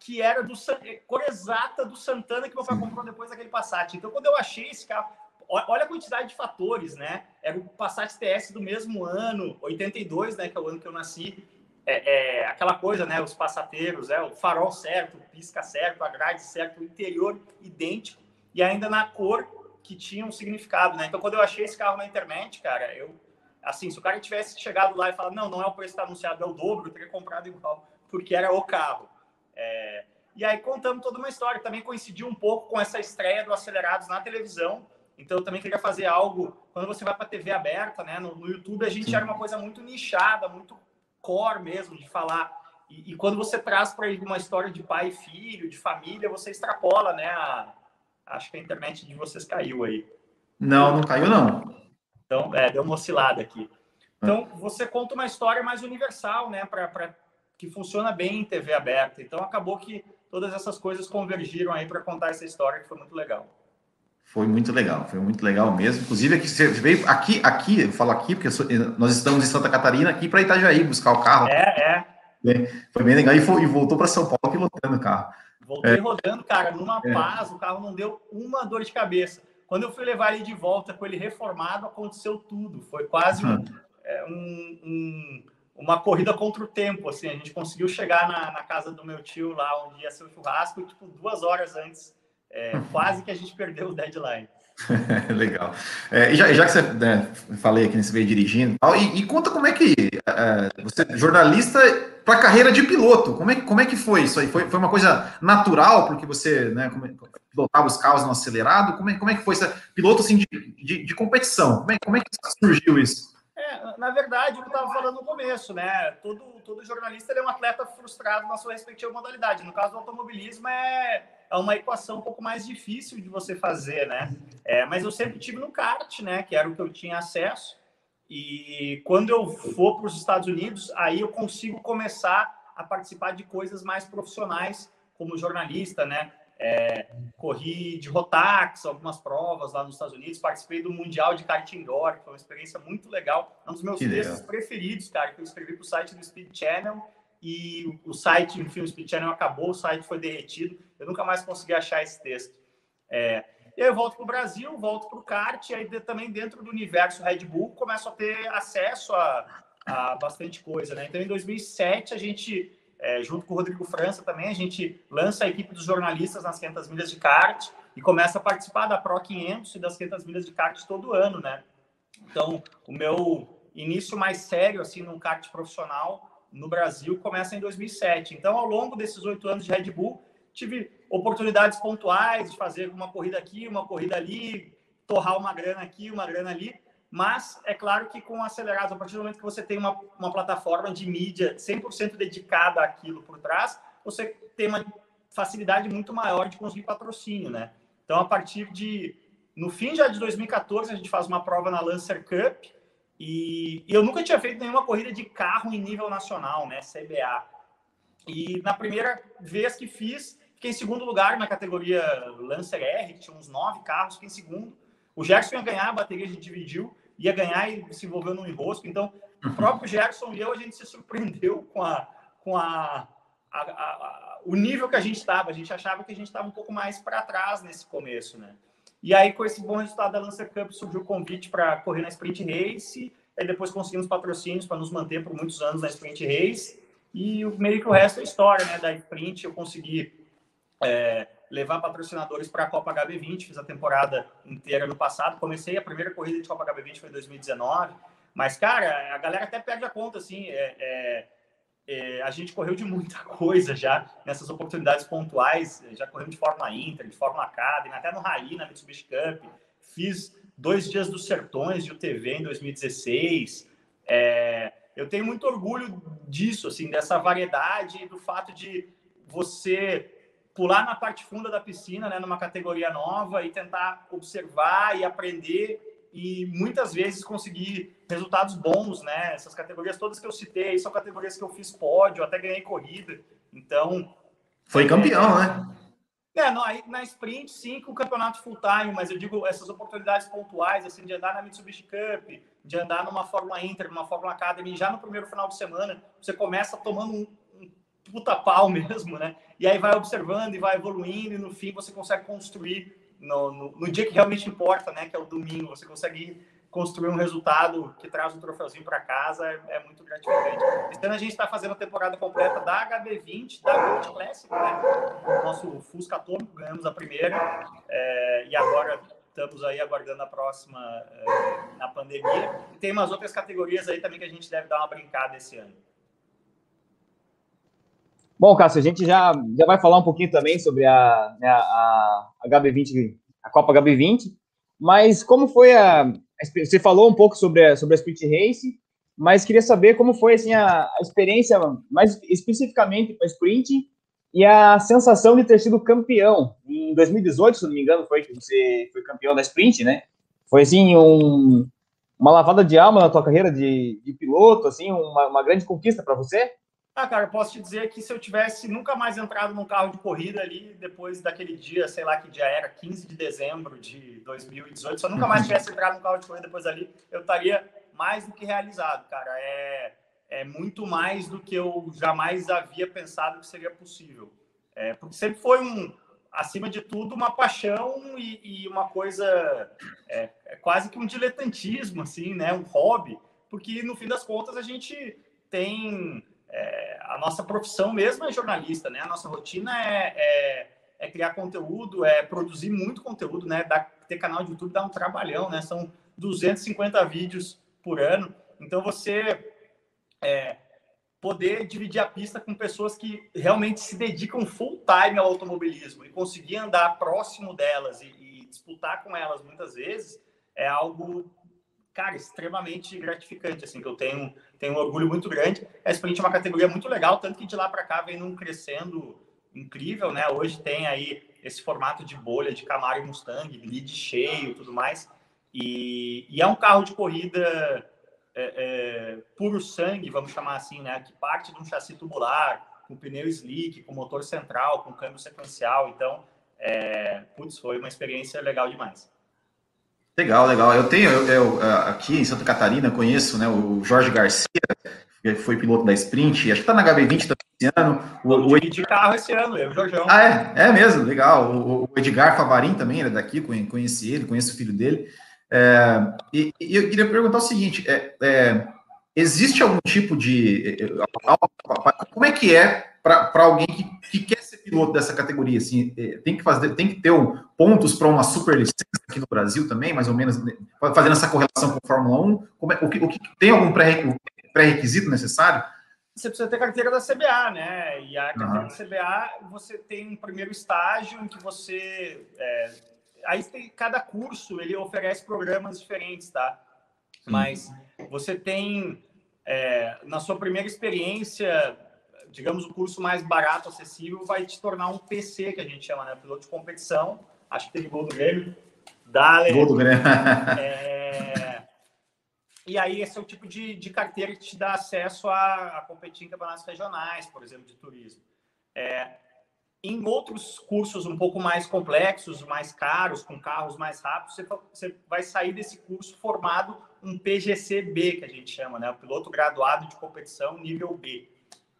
que era do é, cor exata do Santana que meu pai comprou depois daquele Passat. Então, quando eu achei esse carro, olha a quantidade de fatores, né? Era o Passat TS do mesmo ano, 82, né? Que é o ano que eu nasci. É, é aquela coisa, né? Os passateiros, é o farol certo, o pisca certo, a grade certo, o interior idêntico e ainda na cor que tinha um significado, né? Então, quando eu achei esse carro na internet, cara, eu assim, se o cara tivesse chegado lá e falado, não, não é o preço que está anunciado, é o dobro, eu teria comprado igual, porque era o carro. É... E aí contamos toda uma história. Também coincidiu um pouco com essa estreia do Acelerados na televisão. Então eu também queria fazer algo. Quando você vai para a TV aberta, né? No, no, YouTube a gente Sim. era uma coisa muito nichada, muito core mesmo de falar. E, e quando você traz para ele uma história de pai e filho, de família, você extrapola, né? A... Acho que a internet de vocês caiu aí. Não, não caiu não. Então, é, deu uma oscilada aqui. Então, você conta uma história mais universal, né? Para que funciona bem em TV aberta. Então, acabou que todas essas coisas convergiram aí para contar essa história que foi muito legal. Foi muito legal, foi muito legal mesmo. Inclusive, aqui, você veio aqui, aqui, eu falo aqui, porque sou, nós estamos em Santa Catarina, aqui para Itajaí buscar o carro. É, é. Foi bem legal e, foi, e voltou para São Paulo pilotando o carro. Voltei é. rodando, cara, numa é. paz, o carro não deu uma dor de cabeça. Quando eu fui levar ele de volta com ele reformado, aconteceu tudo. Foi quase um, é, um, um, uma corrida contra o tempo. Assim, a gente conseguiu chegar na, na, casa do meu tio lá onde ia ser o churrasco, tipo duas horas antes. É, quase que a gente perdeu o deadline. Legal. É, já, já, que você né, falei aqui nesse veio dirigindo, e, e, conta como é que é, você, jornalista, para a carreira de piloto, como é, como é que foi isso aí? Foi, foi uma coisa natural, porque você né, pilotava os carros no acelerado? Como é, como é que foi esse piloto assim, de, de, de competição? Como é, como é que surgiu isso? É, na verdade, o que eu estava falando no começo, né? Todo, todo jornalista é um atleta frustrado na sua respectiva modalidade. No caso do automobilismo, é, é uma equação um pouco mais difícil de você fazer, né? É, mas eu sempre tive no kart, né? Que era o que eu tinha acesso. E quando eu for para os Estados Unidos, aí eu consigo começar a participar de coisas mais profissionais, como jornalista, né? É, corri de Rotax, algumas provas lá nos Estados Unidos, participei do Mundial de Kart Indoor, que foi uma experiência muito legal. É um dos meus que textos legal. preferidos, cara, que eu escrevi para o site do Speed Channel e o site, enfim, o Speed Channel acabou, o site foi derretido, eu nunca mais consegui achar esse texto. É, e aí eu volto para o Brasil, volto para o kart, e aí também dentro do universo Red Bull começo a ter acesso a, a bastante coisa, né? Então em 2007 a gente é, junto com o Rodrigo França também, a gente lança a equipe dos jornalistas nas 500 milhas de kart e começa a participar da Pro 500 e das 500 milhas de kart todo ano, né? Então, o meu início mais sério, assim, num kart profissional no Brasil começa em 2007. Então, ao longo desses oito anos de Red Bull, tive oportunidades pontuais de fazer uma corrida aqui, uma corrida ali, torrar uma grana aqui, uma grana ali, mas é claro que com acelerados, a partir do momento que você tem uma, uma plataforma de mídia 100% dedicada àquilo por trás, você tem uma facilidade muito maior de conseguir patrocínio, né? Então, a partir de. No fim já de 2014, a gente faz uma prova na Lancer Cup e, e eu nunca tinha feito nenhuma corrida de carro em nível nacional, né? CBA. E na primeira vez que fiz, fiquei em segundo lugar na categoria Lancer R, que tinha uns nove carros, fiquei em segundo. O Gerson ia ganhar, a bateria a gente dividiu, ia ganhar e se envolveu num enrosco. Então, o próprio Gerson e eu, a gente se surpreendeu com, a, com a, a, a o nível que a gente estava. A gente achava que a gente estava um pouco mais para trás nesse começo, né? E aí, com esse bom resultado da Lancer Cup, surgiu o convite para correr na Sprint Race. Aí depois conseguimos patrocínios para nos manter por muitos anos na Sprint Race. E meio que o resto é história, né? Da Sprint eu consegui é, levar patrocinadores para a Copa HB20. Fiz a temporada inteira no passado. Comecei a primeira corrida de Copa HB20 foi em 2019. Mas, cara, a galera até perde a conta, assim. É, é, é, a gente correu de muita coisa já nessas oportunidades pontuais. Já corremos de Fórmula Inter, de Fórmula Academy, até no Rally, na Mitsubishi Cup. Fiz dois dias dos Sertões de UTV em 2016. É, eu tenho muito orgulho disso, assim, dessa variedade e do fato de você pular na parte funda da piscina, né, numa categoria nova e tentar observar e aprender e muitas vezes conseguir resultados bons, né? Essas categorias todas que eu citei são categorias que eu fiz pódio, até ganhei corrida. Então. Foi campeão, é, né? É, não, aí, na sprint, sim, com o campeonato full time, mas eu digo essas oportunidades pontuais, assim, de andar na Mitsubishi Cup, de andar numa Fórmula Inter, numa Fórmula Academy, já no primeiro final de semana, você começa tomando um, um puta pau mesmo, né? E aí vai observando e vai evoluindo, e no fim você consegue construir no, no, no, dia que realmente importa, né, que é o domingo, você consegue construir um resultado que traz um troféuzinho para casa, é, é, muito gratificante. Este ano a gente está fazendo a temporada completa da HB20, da Gold Classic, né, nosso Fusca Atômico, ganhamos a primeira, é, e agora estamos aí aguardando a próxima é, na pandemia. E tem umas outras categorias aí também que a gente deve dar uma brincada esse ano. Bom, Cássio, a gente já, já vai falar um pouquinho também sobre a, né, a, a HB20, a Copa HB20, mas como foi a, Você falou um pouco sobre a, sobre a Sprint Race, mas queria saber como foi assim, a, a experiência, mais especificamente para a Sprint, e a sensação de ter sido campeão. Em 2018, se não me engano, foi que você foi campeão da Sprint, né? Foi assim, um, uma lavada de alma na tua carreira de, de piloto, assim, uma, uma grande conquista para você? Ah, cara, eu posso te dizer que se eu tivesse nunca mais entrado num carro de corrida ali, depois daquele dia, sei lá que dia era, 15 de dezembro de 2018, se eu nunca mais tivesse entrado num carro de corrida depois ali, eu estaria mais do que realizado, cara. É, é muito mais do que eu jamais havia pensado que seria possível. É, porque sempre foi um, acima de tudo, uma paixão e, e uma coisa é, é quase que um diletantismo, assim, né? Um hobby, porque no fim das contas a gente tem é, a nossa profissão mesmo é jornalista, né? A nossa rotina é, é, é criar conteúdo, é produzir muito conteúdo, né? Dar, ter canal de YouTube dá um trabalhão, né? São 250 vídeos por ano. Então, você é, poder dividir a pista com pessoas que realmente se dedicam full time ao automobilismo e conseguir andar próximo delas e, e disputar com elas muitas vezes é algo cara, extremamente gratificante, assim, que eu tenho, tenho um orgulho muito grande. A sprint é uma categoria muito legal, tanto que de lá para cá vem num crescendo incrível, né? Hoje tem aí esse formato de bolha de Camaro e Mustang, grid cheio, tudo mais. E, e é um carro de corrida é, é, puro sangue, vamos chamar assim, né? Que parte de um chassi tubular, com pneu slick, com motor central, com câmbio sequencial. Então, é, putz, foi uma experiência legal demais. Legal, legal. Eu tenho, eu, eu, aqui em Santa Catarina, conheço né, o Jorge Garcia, que foi piloto da Sprint, acho que está na HB20 também esse ano. O, o Ed... de carro esse ano, eu, Jorgão. Ah, é? É mesmo, legal. O, o Edgar Favarin também era daqui, conheci ele, conheço o filho dele. É, e, e, eu queria perguntar o seguinte: é, é, existe algum tipo de. É, é, como é que é para alguém que, que quer piloto dessa categoria, assim, é, tem que fazer, tem que ter um, pontos para uma super licença aqui no Brasil também, mais ou menos, né, fazendo essa correlação com a Fórmula 1, como é, o, que, o que tem algum pré-requisito necessário? Você precisa ter carteira da CBA, né? E a carteira uhum. da CBA, você tem um primeiro estágio em que você. É, aí tem, cada curso ele oferece programas diferentes, tá? Mas você tem é, na sua primeira experiência digamos, o curso mais barato, acessível, vai te tornar um PC, que a gente chama, né? Piloto de competição. Acho que teve gol do Grêmio. Dale. Gol do Grêmio. é... E aí, esse é o tipo de, de carteira que te dá acesso a, a competir em campeonatos regionais, por exemplo, de turismo. É... Em outros cursos um pouco mais complexos, mais caros, com carros mais rápidos, você, você vai sair desse curso formado um PGCB, que a gente chama, né? O piloto graduado de competição nível B.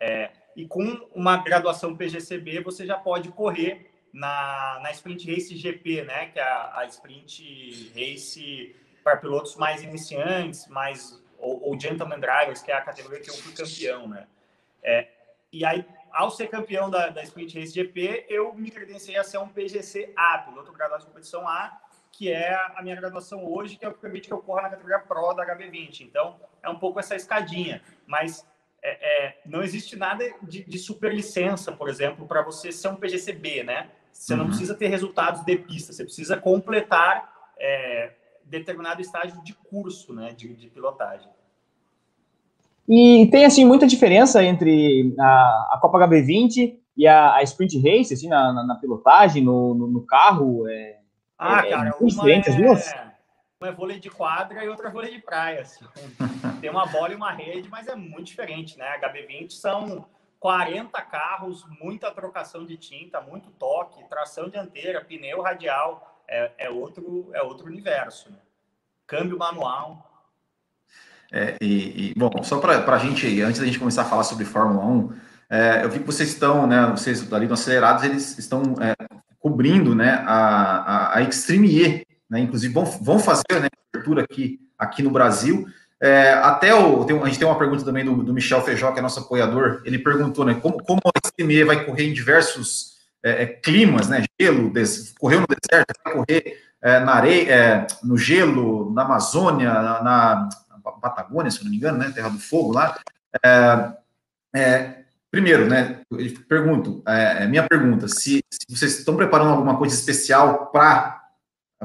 É, e com uma graduação PGCB, você já pode correr na, na Sprint Race GP, né? Que é a, a Sprint Race para pilotos mais iniciantes, mais ou, ou, gentleman drivers, que é a categoria que eu fui campeão, né? É, e aí, ao ser campeão da, da Sprint Race GP, eu me credenciei a ser um PGC A, piloto graduado de competição A, que é a minha graduação hoje, que é o que permite que eu corra na categoria Pro da HB20. Então, é um pouco essa escadinha. Mas é, é, não existe nada de, de super licença, por exemplo, para você ser um PGCB, né? Você uhum. não precisa ter resultados de pista, você precisa completar é, determinado estágio de curso, né, de, de pilotagem. E tem, assim, muita diferença entre a, a Copa HB20 e a, a Sprint Race, assim, na, na, na pilotagem, no, no, no carro? É, ah, é, cara, é uma diferente, é, as duas? Uma é vôlei de quadra e outra é vôlei de praia. Assim. Tem uma bola e uma rede, mas é muito diferente, né? HB20 são 40 carros, muita trocação de tinta, muito toque, tração dianteira, pneu radial, é, é outro, é outro universo. Né? Câmbio manual. É, e, e, bom, só para a gente, antes da gente começar a falar sobre Fórmula 1, é, eu vi que vocês estão, né, vocês ali no Acelerados, eles estão é, cobrindo, né, a, a, a Extreme E, né, inclusive vão, vão fazer, né, abertura aqui, aqui no Brasil, é, até o, tem, a gente tem uma pergunta também do, do, Michel Feijó, que é nosso apoiador. Ele perguntou, né, como, como a SME vai correr em diversos é, é, climas, né? Gelo, des, correu no deserto, vai correr é, na areia, é, no gelo, na Amazônia, na, na, Patagônia, se não me engano, né? Terra do Fogo lá. É, primeiro, né? Pergunto, minha pergunta, se, se vocês estão preparando alguma coisa especial para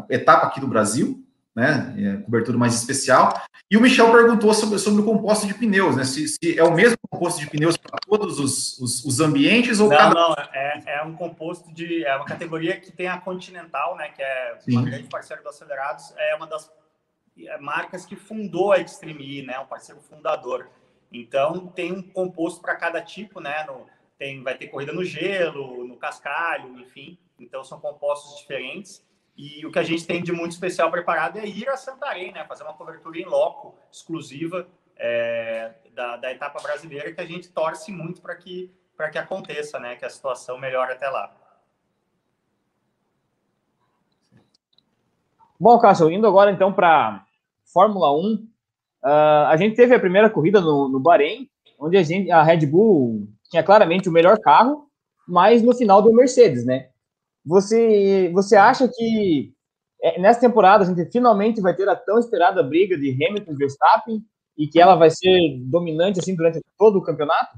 etapa aqui do Brasil, né? É, cobertura mais especial. E o Michel perguntou sobre, sobre o composto de pneus, né? Se, se é o mesmo composto de pneus para todos os, os, os, ambientes ou não, cada... não, é, é um composto de é uma categoria que tem a Continental, né? Que é uma Sim. grande parceira do Acelerados, é uma das é, marcas que fundou a Extreme E, né? Um parceiro fundador. Então tem um composto para cada tipo, né? No, tem, vai ter corrida no gelo, no cascalho, enfim. Então são compostos diferentes. E o que a gente tem de muito especial preparado é ir a Santarém, né? Fazer uma cobertura em loco, exclusiva é, da, da etapa brasileira, que a gente torce muito para que, que aconteça, né? Que a situação melhore até lá. Bom, Cássio, indo agora então para Fórmula 1, uh, ah, a gente teve a primeira corrida no, no Bahrein, onde a, gente, a Red Bull tinha claramente o melhor carro, mas no final deu Mercedes, né? Você, você acha que é, nessa temporada a gente finalmente vai ter a tão esperada briga de Hamilton e Verstappen e que ela vai ser dominante assim durante todo o campeonato?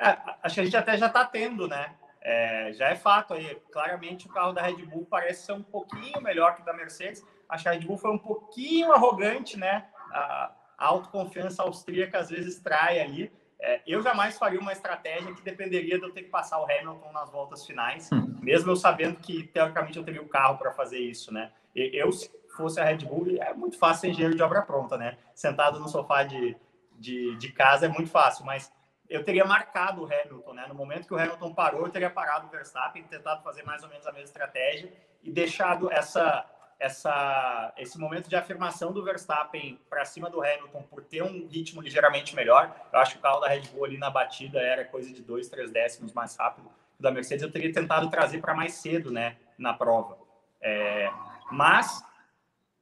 É, acho que a gente até já está tendo, né? É, já é fato aí. Claramente o carro da Red Bull parece ser um pouquinho melhor que o da Mercedes. Acho que a Red Bull foi um pouquinho arrogante, né? A, a autoconfiança austríaca às vezes trai ali. É, eu jamais faria uma estratégia que dependeria de eu ter que passar o Hamilton nas voltas finais, hum. mesmo eu sabendo que, teoricamente, eu teria o carro para fazer isso, né? Eu, se fosse a Red Bull, é muito fácil ser engenheiro de obra pronta, né? Sentado no sofá de, de, de casa é muito fácil, mas eu teria marcado o Hamilton, né? No momento que o Hamilton parou, eu teria parado o Verstappen, tentado fazer mais ou menos a mesma estratégia e deixado essa essa, esse momento de afirmação do Verstappen para cima do Hamilton por ter um ritmo ligeiramente melhor. Eu acho que o carro da Red Bull ali na batida era coisa de dois, três décimos mais rápido da Mercedes. Eu teria tentado trazer para mais cedo, né, na prova. É, mas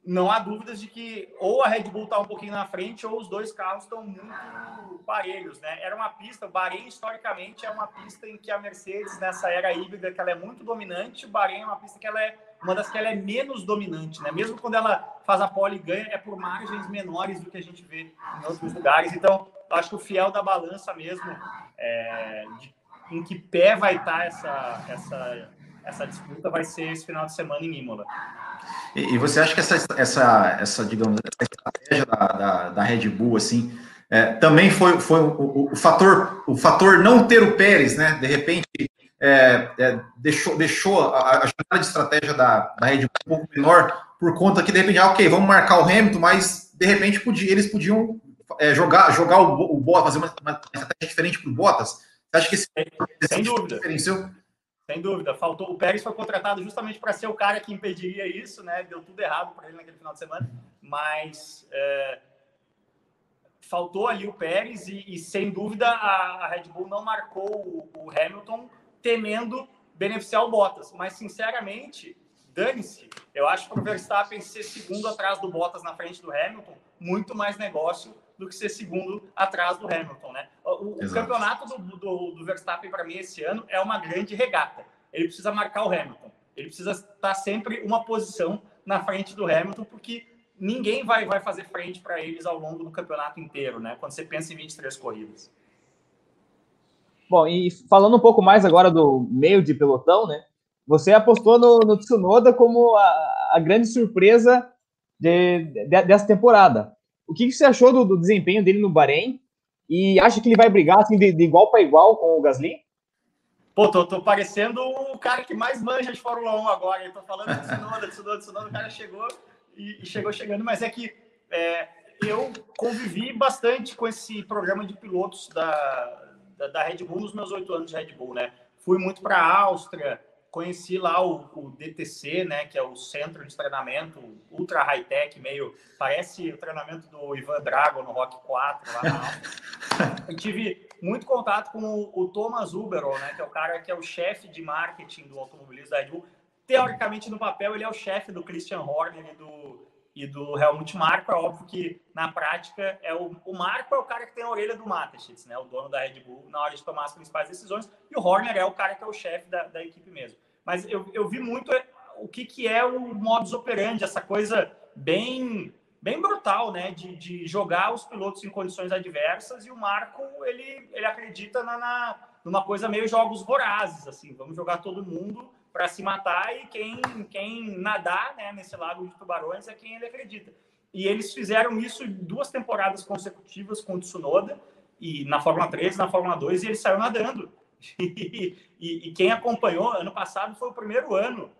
não há dúvidas de que ou a Red Bull está um pouquinho na frente ou os dois carros estão muito parelhos, né? Era uma pista, o Bahrein historicamente é uma pista em que a Mercedes nessa era híbrida que ela é muito dominante, o Bahrein é uma pista que ela é uma das que ela é menos dominante, né? Mesmo quando ela faz a pole e ganha, é por margens menores do que a gente vê em outros lugares. Então, acho que o fiel da balança mesmo, é, de, em que pé vai estar essa, essa, essa disputa, vai ser esse final de semana em Imola. E, e você acha que essa, essa, essa digamos, essa estratégia da, da, da Red Bull, assim, é, também foi, foi o, o, o, fator, o fator não ter o Pérez, né? De repente é, é, deixou, deixou a, a jogada de estratégia da, da Red Bull um pouco menor, por conta que, de repente, ah, ok, vamos marcar o Hamilton, mas de repente podia, eles podiam é, jogar, jogar o, o Bottas, fazer uma, uma estratégia diferente para o Bottas. Você acha que esse, Sem dúvida. diferenciou? Sem dúvida. Faltou, o Pérez foi contratado justamente para ser o cara que impediria isso, né? Deu tudo errado para ele naquele final de semana, mas é, faltou ali o Pérez e, e sem dúvida a, a, Red Bull não marcou o, o Hamilton temendo beneficiar o Bottas. Mas, sinceramente, dane-se. Eu acho que o Verstappen ser segundo atrás do Bottas na frente do Hamilton, muito mais negócio do que ser segundo atrás do Hamilton, né? O, o campeonato do, do, do Verstappen, para mim, esse ano, é uma grande regata. Ele precisa marcar o Hamilton. Ele precisa estar sempre uma posição na frente do Hamilton, porque ninguém vai, vai fazer frente para eles ao longo do campeonato inteiro, né? Quando você pensa em 23 corridas. Bom, e falando um pouco mais agora do meio de pelotão, né? Você apostou no, no Tsunoda como a, a grande surpresa de, de, dessa temporada. O que, que você achou do, do, desempenho dele no Bahrein? E acha que ele vai brigar assim, de, de igual para igual com o Gasly? Pô, tô, tô parecendo o cara que mais manja de Fórmula 1 agora. Eu tô falando de Tsunoda, Tsunoda, Tsunoda. O cara chegou e, e chegou chegando. Mas é que é, eu convivi bastante com esse programa de pilotos da, da, da Red Bull nos meus oito anos de Red Bull, né? Fui muito para a Áustria, conheci lá o, o, DTC, né, que é o centro de treinamento ultra high-tech, meio parece o treinamento do Ivan Drago no Rock 4 lá na E tive muito contato com o, o Thomas Uberol, né, que é o cara que é o chefe de marketing do automobilismo da Red Bull. Teoricamente, no papel, ele é o chefe do Christian Horner e do e do Helmut Marko, é óbvio que na prática é o, o é o cara que tem a orelha do Mateschitz, né, o dono da Red Bull, na hora de tomar as principais decisões, e o Horner é o cara que é o chefe da, da equipe mesmo. Mas eu, eu vi muito o que, que é o modus operandi, essa coisa bem bem brutal, né, de, de jogar os pilotos em condições adversas, e o Marco, ele, ele acredita na, na numa coisa meio jogos vorazes, assim, vamos jogar todo mundo para se matar e quem, quem nadar né, nesse lago de tubarões é quem ele acredita. E eles fizeram isso duas temporadas consecutivas com o Tsunoda, e na Fórmula 3, na Fórmula 2, e ele saiu nadando. E, e, quem acompanhou, ano passado foi o primeiro ano,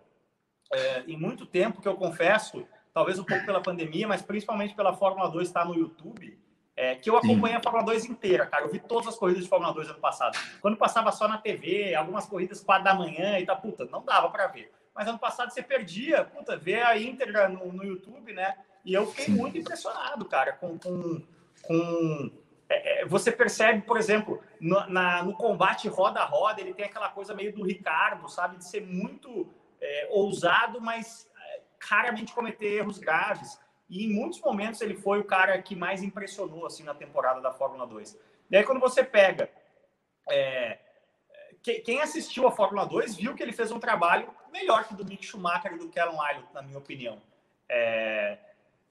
é, em muito tempo, que eu confesso, talvez um pouco pela pandemia, mas principalmente pela Fórmula 2 estar no YouTube, é, que eu acompanhei Sim. a Fórmula 2 inteira, cara. Eu vi todas as corridas de Fórmula 2 ano passado. Quando passava só na TV, algumas corridas 4 da manhã e tal, puta, não dava para ver. Mas ano passado você perdia, puta, ver a íntegra no, no YouTube, né? E eu fiquei Sim. muito impressionado, cara, com. com, com é, é, você percebe, por exemplo, no, na, no combate roda a roda, ele tem aquela coisa meio do Ricardo, sabe? De ser muito é, ousado, mas é, raramente cometer erros graves. E em muitos momentos ele foi o cara que mais impressionou assim na temporada da Fórmula 2. E aí quando você pega é, quem assistiu a Fórmula 2 viu que ele fez um trabalho melhor que do Mick Schumacher e do Kellen Lyle, na minha opinião. É,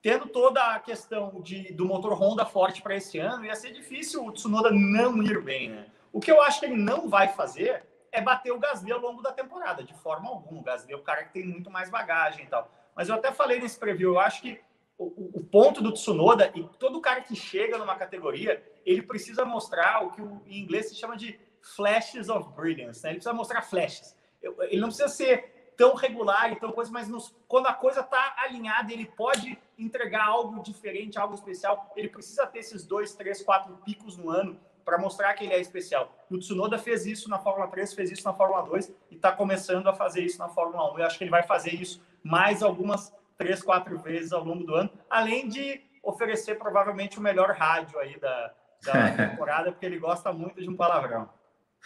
tendo toda a questão de, do motor Honda forte para esse ano, ia ser difícil o Tsunoda não ir bem, né? O que eu acho que ele não vai fazer é bater o Gasly ao longo da temporada, de forma alguma. O Gasly é o cara que tem muito mais bagagem e tal. Mas eu até falei nesse preview, eu acho que o, o, ponto do Tsunoda e todo cara que chega numa categoria, ele precisa mostrar o que o, em inglês se chama de flashes of brilliance, né? Ele precisa mostrar flashes. Ele não precisa ser tão regular e tão coisa, mas nos, quando a coisa está alinhada, ele pode entregar algo diferente, algo especial. Ele precisa ter esses dois, três, quatro picos no ano para mostrar que ele é especial. O Tsunoda fez isso na Fórmula 3, fez isso na Fórmula 2 e está começando a fazer isso na Fórmula 1. Eu acho que ele vai fazer isso mais algumas três, quatro vezes ao longo do ano, além de oferecer provavelmente o melhor rádio aí da, da temporada, porque ele gosta muito de um palavrão.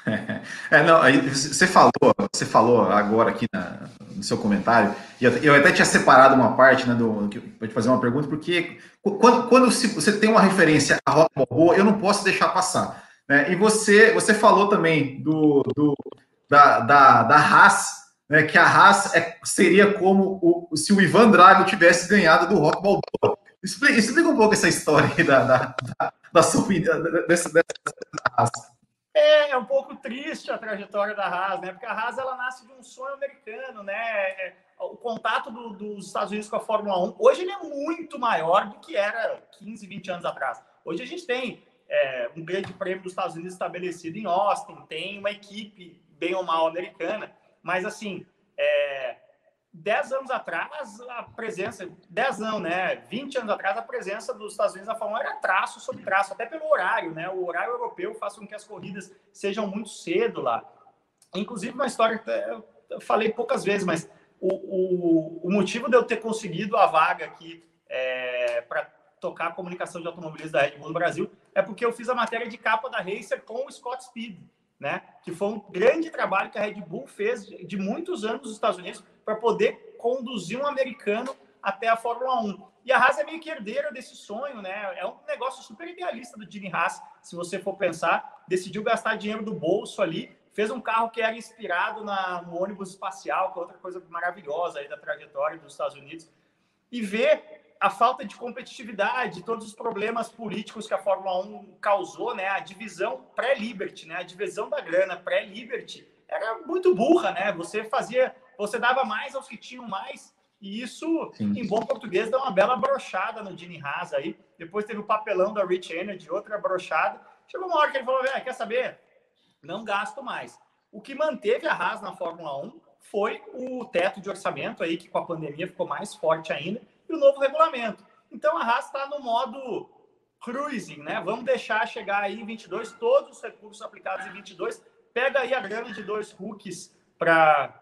É, não, aí você falou, você falou agora aqui na, no seu comentário, e eu, eu, até tinha separado uma parte, né, do para te fazer uma pergunta, porque quando, quando se, você tem uma referência a Rock Balboa, eu não posso deixar passar. Né? E você, você falou também do, do da, da, da Haas né, que a Haas é, seria como o, se o Ivan Drago tivesse ganhado do Rock Balboa. Explica, explica um pouco essa história aí da, da, da, da sua dessa, dessa Haas. É, é um pouco triste a trajetória da Haas, né? Porque a Haas ela nasce de um sonho americano, né? É, o contato do, dos Estados Unidos com a Fórmula 1, hoje ele é muito maior do que era 15, 20 anos atrás. Hoje a gente tem é, um grande prêmio dos Estados Unidos estabelecido em Austin, tem uma equipe bem ou mal americana. Mas, assim, é, 10 anos atrás, a presença, 10 não, né? 20 anos atrás, a presença dos Estados Unidos na Fórmula 1 era traço sobre traço, até pelo horário, né? O horário europeu faz com que as corridas sejam muito cedo lá. Inclusive, uma história que eu falei poucas vezes, mas o, o, o motivo de eu ter conseguido a vaga aqui é, para tocar a comunicação de automobilismo da Red Bull no Brasil é porque eu fiz a matéria de capa da Racer com o Scott Speed né? Que foi um grande trabalho que a Red Bull fez de muitos anos nos Estados Unidos para poder conduzir um americano até a Fórmula 1. E a Haas é meio que herdeira desse sonho, né? É um negócio super idealista do Jimmy Haas, se você for pensar. Decidiu gastar dinheiro do bolso ali, fez um carro que era inspirado na, no ônibus espacial, que é outra coisa maravilhosa aí da trajetória dos Estados Unidos. E ver a falta de competitividade, todos os problemas políticos que a Fórmula 1 causou, né? A divisão pré-Liberty, né? A divisão da grana pré-Liberty era muito burra, né? Você fazia, você dava mais aos que tinham mais, e isso, Sim. em bom português, dá uma bela brochada no Gene Haas aí. Depois teve o papelão da Rich Energy, outra brochada. Chegou uma hora que ele falou: é, quer saber? Não gasto mais. O que manteve a Haas na Fórmula 1 foi o teto de orçamento aí, que com a pandemia ficou mais forte ainda, e o novo regulamento. Então a Haas está no modo cruising, né? Vamos deixar chegar aí em 22 todos os recursos aplicados em 22. Pega aí a grana de dois rookies para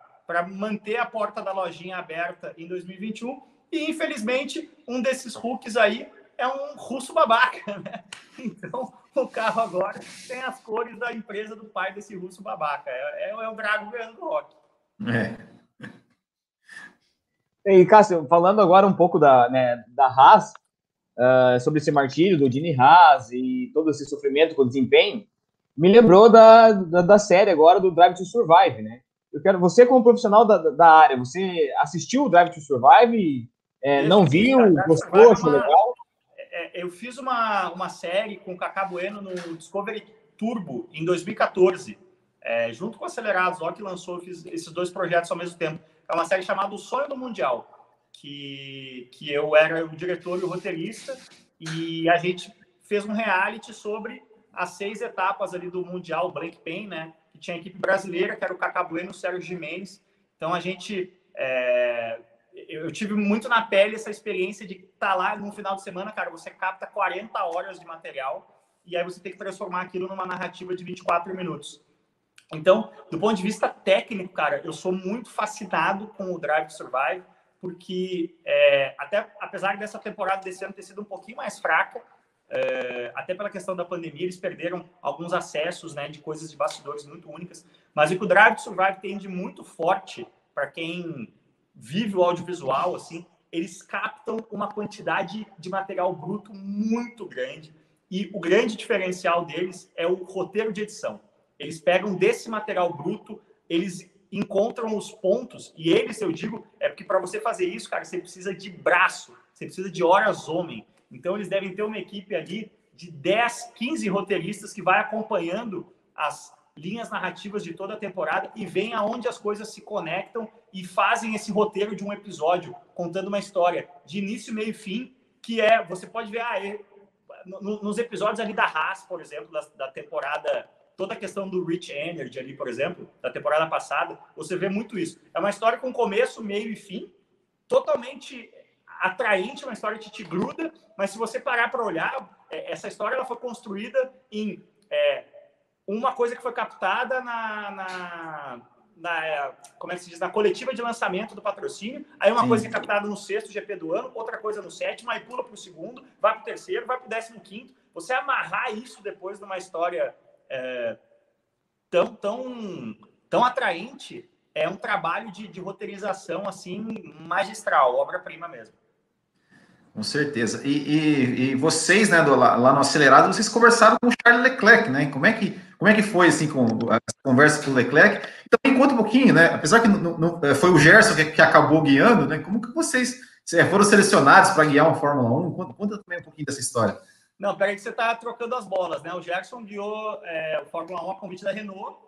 manter a porta da lojinha aberta em 2021. E infelizmente, um desses rookies aí é um russo babaca, né? Então, o carro agora tem as cores da empresa do pai desse russo babaca. É, é, é o Drago ganhando do rock. É. E, Cássio, falando agora um pouco da, né, da Haas, uh, sobre esse martírio do Dini Haas e todo esse sofrimento com o desempenho, me lembrou da, da, da, série agora do Drive to Survive, né? Eu quero, você como profissional da, da área, você assistiu o Drive to Survive? É, não viu? Gostou? Achou legal? É, eu fiz uma, uma série com o Cacá Bueno no Discovery Turbo em 2014, é, junto com o Acelerados, ó, que lançou, fiz esses dois projetos ao mesmo tempo. É uma série chamada O Sonho do Mundial que, que eu era o diretor e o roteirista, e a gente fez um reality sobre as seis etapas ali do Mundial Blank Pen, né? Que tinha a equipe brasileira, que era o Cacá Bueno e o Sérgio Jimenez. Então a gente. É, eu tive muito na pele essa experiência de estar tá lá no final de semana, cara. Você capta 40 horas de material e aí você tem que transformar aquilo numa narrativa de 24 minutos. Então, do ponto de vista técnico, cara, eu sou muito fascinado com o Drive to Survive porque é, até apesar dessa temporada desse ano ter sido um pouquinho mais fraca, é, até pela questão da pandemia, eles perderam alguns acessos né, de coisas de bastidores muito únicas. Mas o que o Drive to Survive tem de muito forte para quem vive o audiovisual, assim, eles captam uma quantidade de material bruto muito grande. E o grande diferencial deles é o roteiro de edição. Eles pegam desse material bruto, eles encontram os pontos, e eles, eu digo, é porque para você fazer isso, cara, você precisa de braço, você precisa de horas homem. Então, eles devem ter uma equipe ali de 10, 15 roteiristas que vai acompanhando as linhas narrativas de toda a temporada e vem aonde as coisas se conectam e fazem esse roteiro de um episódio, contando uma história de início, meio e fim, que é, você pode ver, ah, é, nos episódios ali da Haas, por exemplo, da, da temporada toda a questão do Rich Energy ali, por exemplo, da temporada passada, você vê muito isso. É uma história com começo, meio e fim, totalmente atraente, uma história que te gruda, mas se você parar para olhar, é, essa história ela foi construída em é, uma coisa que foi captada na, na, na, como é que se diz, na coletiva de lançamento do patrocínio, aí uma Sim. coisa é captada no sexto GP do ano, outra coisa no sétimo, aí pula para o segundo, vai para o terceiro, vai para o décimo quinto. Você amarrar isso depois numa história é, tão, tão, tão atraente, é um trabalho de, de roteirização assim magistral, obra-prima mesmo. Com certeza. E, e, e vocês, né, do, lá, lá, no Acelerado, vocês conversaram com o Charles Leclerc, né? Como é que, como é que foi, assim, com a conversa com o Leclerc? Também conta um pouquinho, né? Apesar que não, é, foi o Gerson que, que, acabou guiando, né? Como que vocês foram selecionados para guiar uma Fórmula 1? Conta, conta também um pouquinho dessa história. Não, peraí que você está trocando as bolas, né? O Gerson guiou é, o Fórmula 1 a convite da Renault.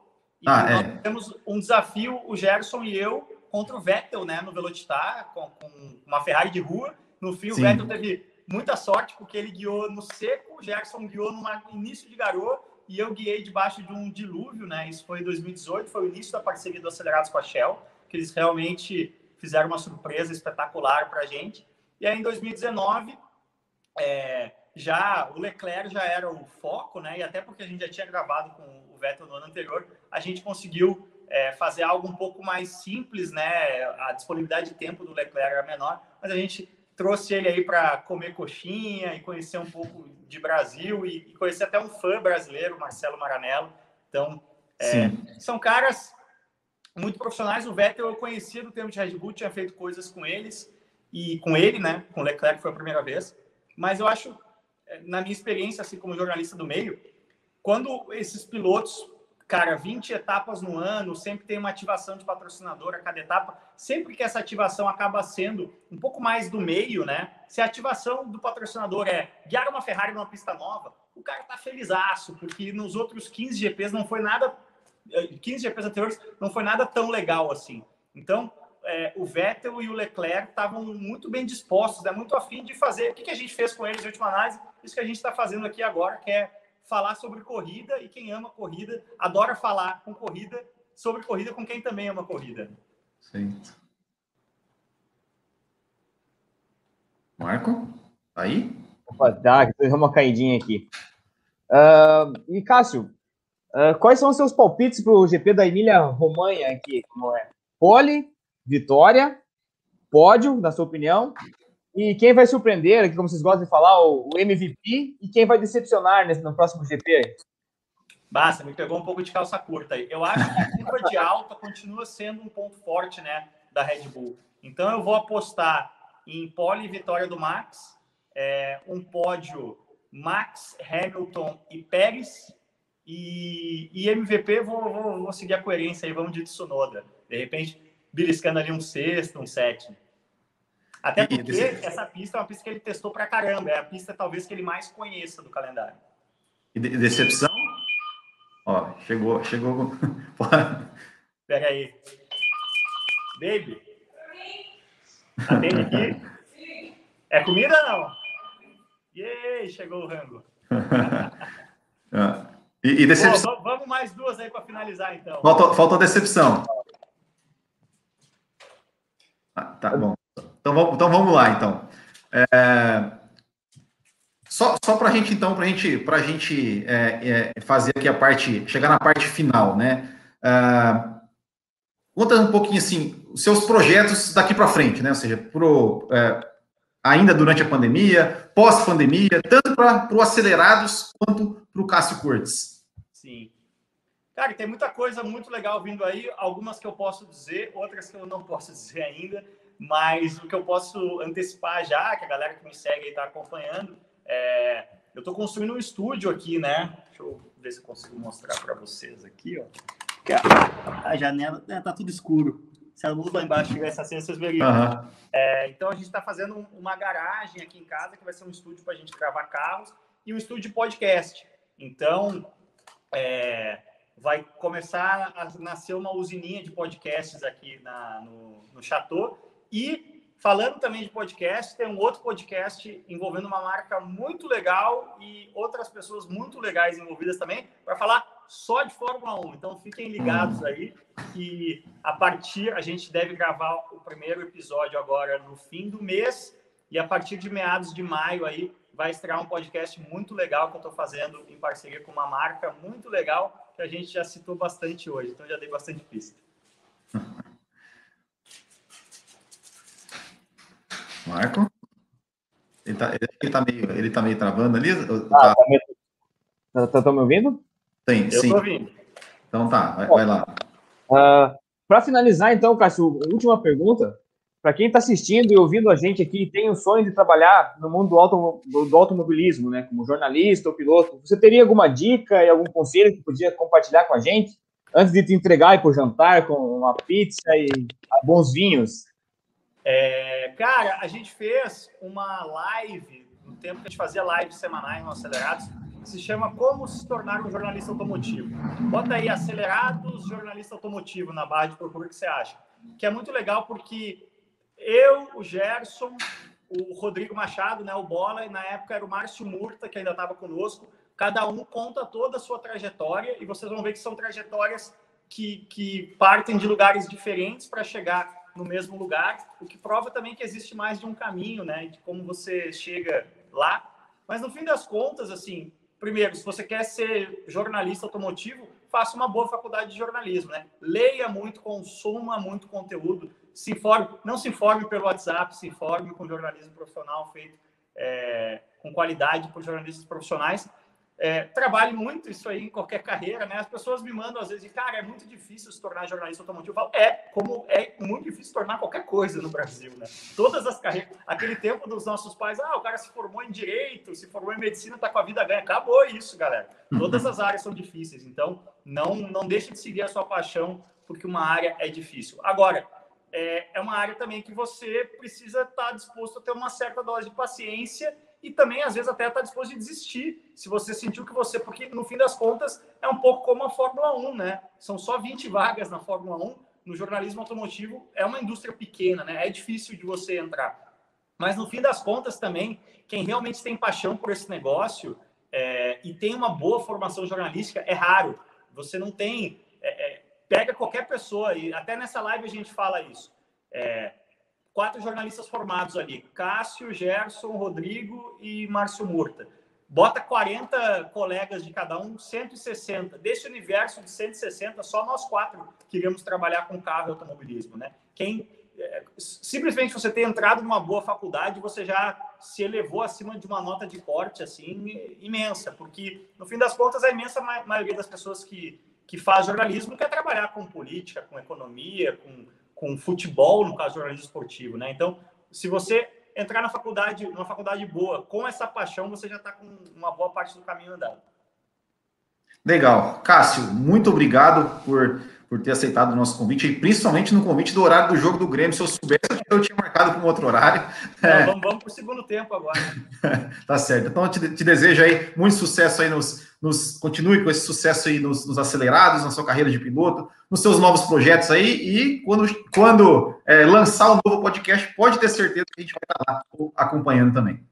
E ah, nós é. temos um desafio, o Gerson e eu, contra o Vettel, né? No Velocitar, com, com uma Ferrari de rua. No fim, Sim. o Vettel teve muita sorte, porque ele guiou no seco, o Gerson guiou no início de garoa, e eu guiei debaixo de um dilúvio, né? Isso foi em 2018, foi o início da parceria do Acelerados com a Shell, que eles realmente fizeram uma surpresa espetacular para a gente. E aí, em 2019, é, já o Leclerc já era o foco, né? E até porque a gente já tinha gravado com o Vettel no ano anterior, a gente conseguiu é, fazer algo um pouco mais simples, né? A disponibilidade de tempo do Leclerc era menor, mas a gente trouxe ele aí para comer coxinha e conhecer um pouco de Brasil e, e, conhecer até um fã brasileiro, Marcelo Maranello. Então, é, são caras muito profissionais. O Vettel eu conhecia do tempo de Red Bull, tinha feito coisas com eles e com ele, né? Com o Leclerc foi a primeira vez. Mas eu acho na minha experiência, assim como jornalista do meio, quando esses pilotos, cara, 20 etapas no ano, sempre tem uma ativação de patrocinador a cada etapa, sempre que essa ativação acaba sendo um pouco mais do meio, né? Se a ativação do patrocinador é guiar uma Ferrari numa pista nova, o cara tá felizaço, porque nos outros 15 GPs não foi nada 15 eh, GPs anteriores não foi nada tão legal assim. Então, é, o Vettel e o Leclerc estavam muito bem dispostos, né, muito afim de fazer. O que, que a gente fez com eles em última análise? Isso que a gente está fazendo aqui agora, que é falar sobre corrida e quem ama corrida adora falar com corrida sobre corrida com quem também ama corrida. Sim. Marco, tá aí? Opa, tá, deu uma caidinha aqui. Uh, e Cássio, uh, quais são os seus palpites para o GP da Emília Romanha aqui? Como é? Pole, vitória, pódio, na sua opinião, e quem vai surpreender, como vocês gostam de falar, o, MVP, e quem vai decepcionar no próximo GP? Basta, me pegou um pouco de calça curta aí. Eu acho que a curva de alta continua sendo um ponto forte né, da Red Bull. Então eu vou apostar em pole vitória do Max, é, um pódio Max, Hamilton e Pérez. E, e MVP, vou, vou, vou, seguir a coerência aí, vamos de Tsunoda. De repente, beliscando ali um sexto, um sétimo. Até porque essa pista é uma pista que ele testou pra caramba. É a pista talvez que ele mais conheça do calendário. E de decepção? Ó, chegou, chegou. Pega aí. Baby. Atende aqui. É comida ou não? Yay, chegou o rango. Ah, e, e decepção. Pô, vamos mais duas aí para finalizar, então. Faltou, faltou decepção. Ah, tá bom. Então vamos, então vamos lá, então. É, só só para a gente, então, para gente, a gente é, é, fazer aqui a parte, chegar na parte final, né? É, conta um pouquinho, assim, os seus projetos daqui para frente, né? Ou seja, pro, é, ainda durante a pandemia, pós-pandemia, tanto para o Acelerados quanto para o Cássio Cortes. Sim. Cara, tem muita coisa muito legal vindo aí, algumas que eu posso dizer, outras que eu não posso dizer ainda, mas o que eu posso antecipar já, que a galera que me segue está acompanhando, é, eu estou construindo um estúdio aqui, né? Deixa eu ver se eu consigo mostrar para vocês aqui, ó. A janela né, tá tudo escuro. Se a luz lá embaixo tivesse acesa, vocês veriam. Uhum. É, então a gente está fazendo uma garagem aqui em casa que vai ser um estúdio para a gente gravar carros e um estúdio de podcast. Então é, vai começar a nascer uma usininha de podcasts aqui na, no, no Chateau e Falando também de podcast, tem um outro podcast envolvendo uma marca muito legal e outras pessoas muito legais envolvidas também, para falar só de Fórmula 1. Então fiquem ligados aí que a partir a gente deve gravar o primeiro episódio agora no fim do mês e a partir de meados de maio aí vai estrear um podcast muito legal que eu estou fazendo em parceria com uma marca muito legal que a gente já citou bastante hoje. Então já dei bastante pista. Marco? Ele tá, ele tá, meio, ele tá meio travando ali? Ah, tá, tá, tá, tá me ouvindo? Tem, Eu sim. tô ouvindo. Então tá, vai, vai lá. Uh, ah, Para finalizar, então, Cássio, última pergunta. Para quem está assistindo e ouvindo a gente aqui e tem o sonho de trabalhar no mundo do, auto, do, do, automobilismo, né, como jornalista ou piloto, você teria alguma dica e algum conselho que podia compartilhar com a gente antes de te entregar e por jantar com uma pizza e bons vinhos? É, cara, a gente fez uma live, no tempo que a gente fazia lives semanais no Acelerados, que se chama Como se tornar um jornalista automotivo. Bota aí Acelerados Jornalista Automotivo na barra de procura que você acha. Que é muito legal porque eu, o Gerson, o Rodrigo Machado, né, o Bola, e na época era o Márcio Murta, que ainda estava conosco, cada um conta toda a sua trajetória e vocês vão ver que são trajetórias que, que partem de lugares diferentes para chegar no mesmo lugar, o que prova também que existe mais de um caminho, né, de como você chega lá. Mas no fim das contas, assim, primeiro, se você quer ser jornalista automotivo, faça uma boa faculdade de jornalismo, né? Leia muito, consuma muito conteúdo, se informe, não se informe pelo WhatsApp, se informe com jornalismo profissional feito é, com qualidade por jornalistas profissionais é, trabalhe muito isso aí em qualquer carreira, né? As pessoas me mandam às vezes, cara, é muito difícil se tornar jornalista automotivo. Falo, é, como é muito difícil se tornar qualquer coisa no Brasil, né? Todas as carreiras, aquele tempo dos nossos pais, ah, o cara se formou em direito, se formou em medicina, tá com a vida ganha. Acabou isso, galera. Todas as áreas são difíceis, então não não deixe de seguir a sua paixão porque uma área é difícil. Agora, é, é uma área também que você precisa estar tá disposto a ter uma certa dose de paciência e também, às vezes, até está disposto a desistir, se você sentiu que você. Porque, no fim das contas, é um pouco como a Fórmula 1, né? São só 20 vagas na Fórmula 1. No jornalismo automotivo, é uma indústria pequena, né? É difícil de você entrar. Mas, no fim das contas, também, quem realmente tem paixão por esse negócio é, e tem uma boa formação jornalística, é raro. Você não tem. É, é pega qualquer pessoa, e até nessa live a gente fala isso. É, quatro jornalistas formados ali: Cássio, Gerson, Rodrigo e Márcio Murta. Bota 40 colegas de cada um, 160. Desse universo de 160, só nós quatro queríamos trabalhar com carro e automobilismo, né? Quem é, simplesmente você ter entrado numa boa faculdade, você já se elevou acima de uma nota de corte assim imensa, porque no fim das contas a imensa maioria das pessoas que que faz jornalismo quer trabalhar com política, com economia, com, com futebol, no caso jornalismo esportivo, né? Então, se você entrar na faculdade, numa faculdade boa, com essa paixão, você já está com uma boa parte do caminho andado. Legal. Cássio, muito obrigado por, por ter aceitado o nosso convite, e principalmente no convite do horário do jogo do Grêmio. Se eu soubesse, eu tinha marcado para um outro horário. Não, é. Vamos, vamos para o segundo tempo agora. tá certo. Então, eu te, te, desejo aí muito sucesso aí nos, nos. Continue com esse sucesso aí nos, nos acelerados, na sua carreira de piloto, nos seus novos projetos aí. E quando, quando é, lançar um novo podcast, pode ter certeza que a gente vai estar lá acompanhando também.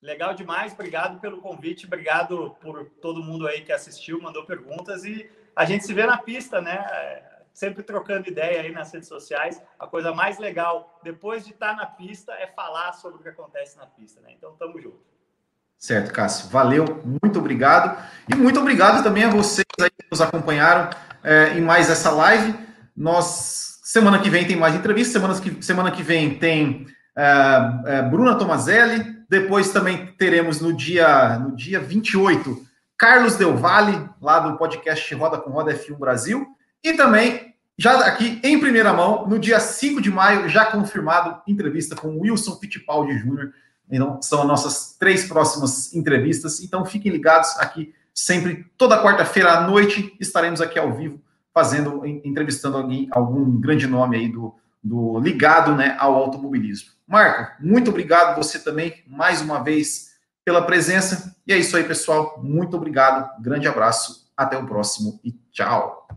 Legal demais, obrigado pelo convite, obrigado por todo mundo aí que assistiu, mandou perguntas e a gente se vê na pista, né? Sempre trocando ideia aí nas redes sociais. A coisa mais legal depois de estar na pista é falar sobre o que acontece na pista, né? Então, tamo junto. Certo, Cássio. Valeu, muito obrigado. E muito obrigado também a vocês aí que nos acompanharam é, em mais essa live. Nós, semana que vem tem mais entrevistas, semana que, semana que vem tem é, é, Bruna Tomazelli, depois também teremos no dia, no dia 28, Carlos Del Valle, lá do podcast Roda com Roda F1 Brasil. E também, já aqui em primeira mão, no dia 5 de maio, já confirmado, entrevista com Wilson Fittipaldi Jr. Então, são as nossas três próximas entrevistas. Então, fiquem ligados aqui sempre, toda quarta-feira à noite, estaremos aqui ao vivo, fazendo, entrevistando alguém, algum grande nome aí do, do ligado né, ao automobilismo. Marco, muito obrigado você também, mais uma vez, pela presença. E é isso aí, pessoal. Muito obrigado. Grande abraço. Até o próximo e tchau.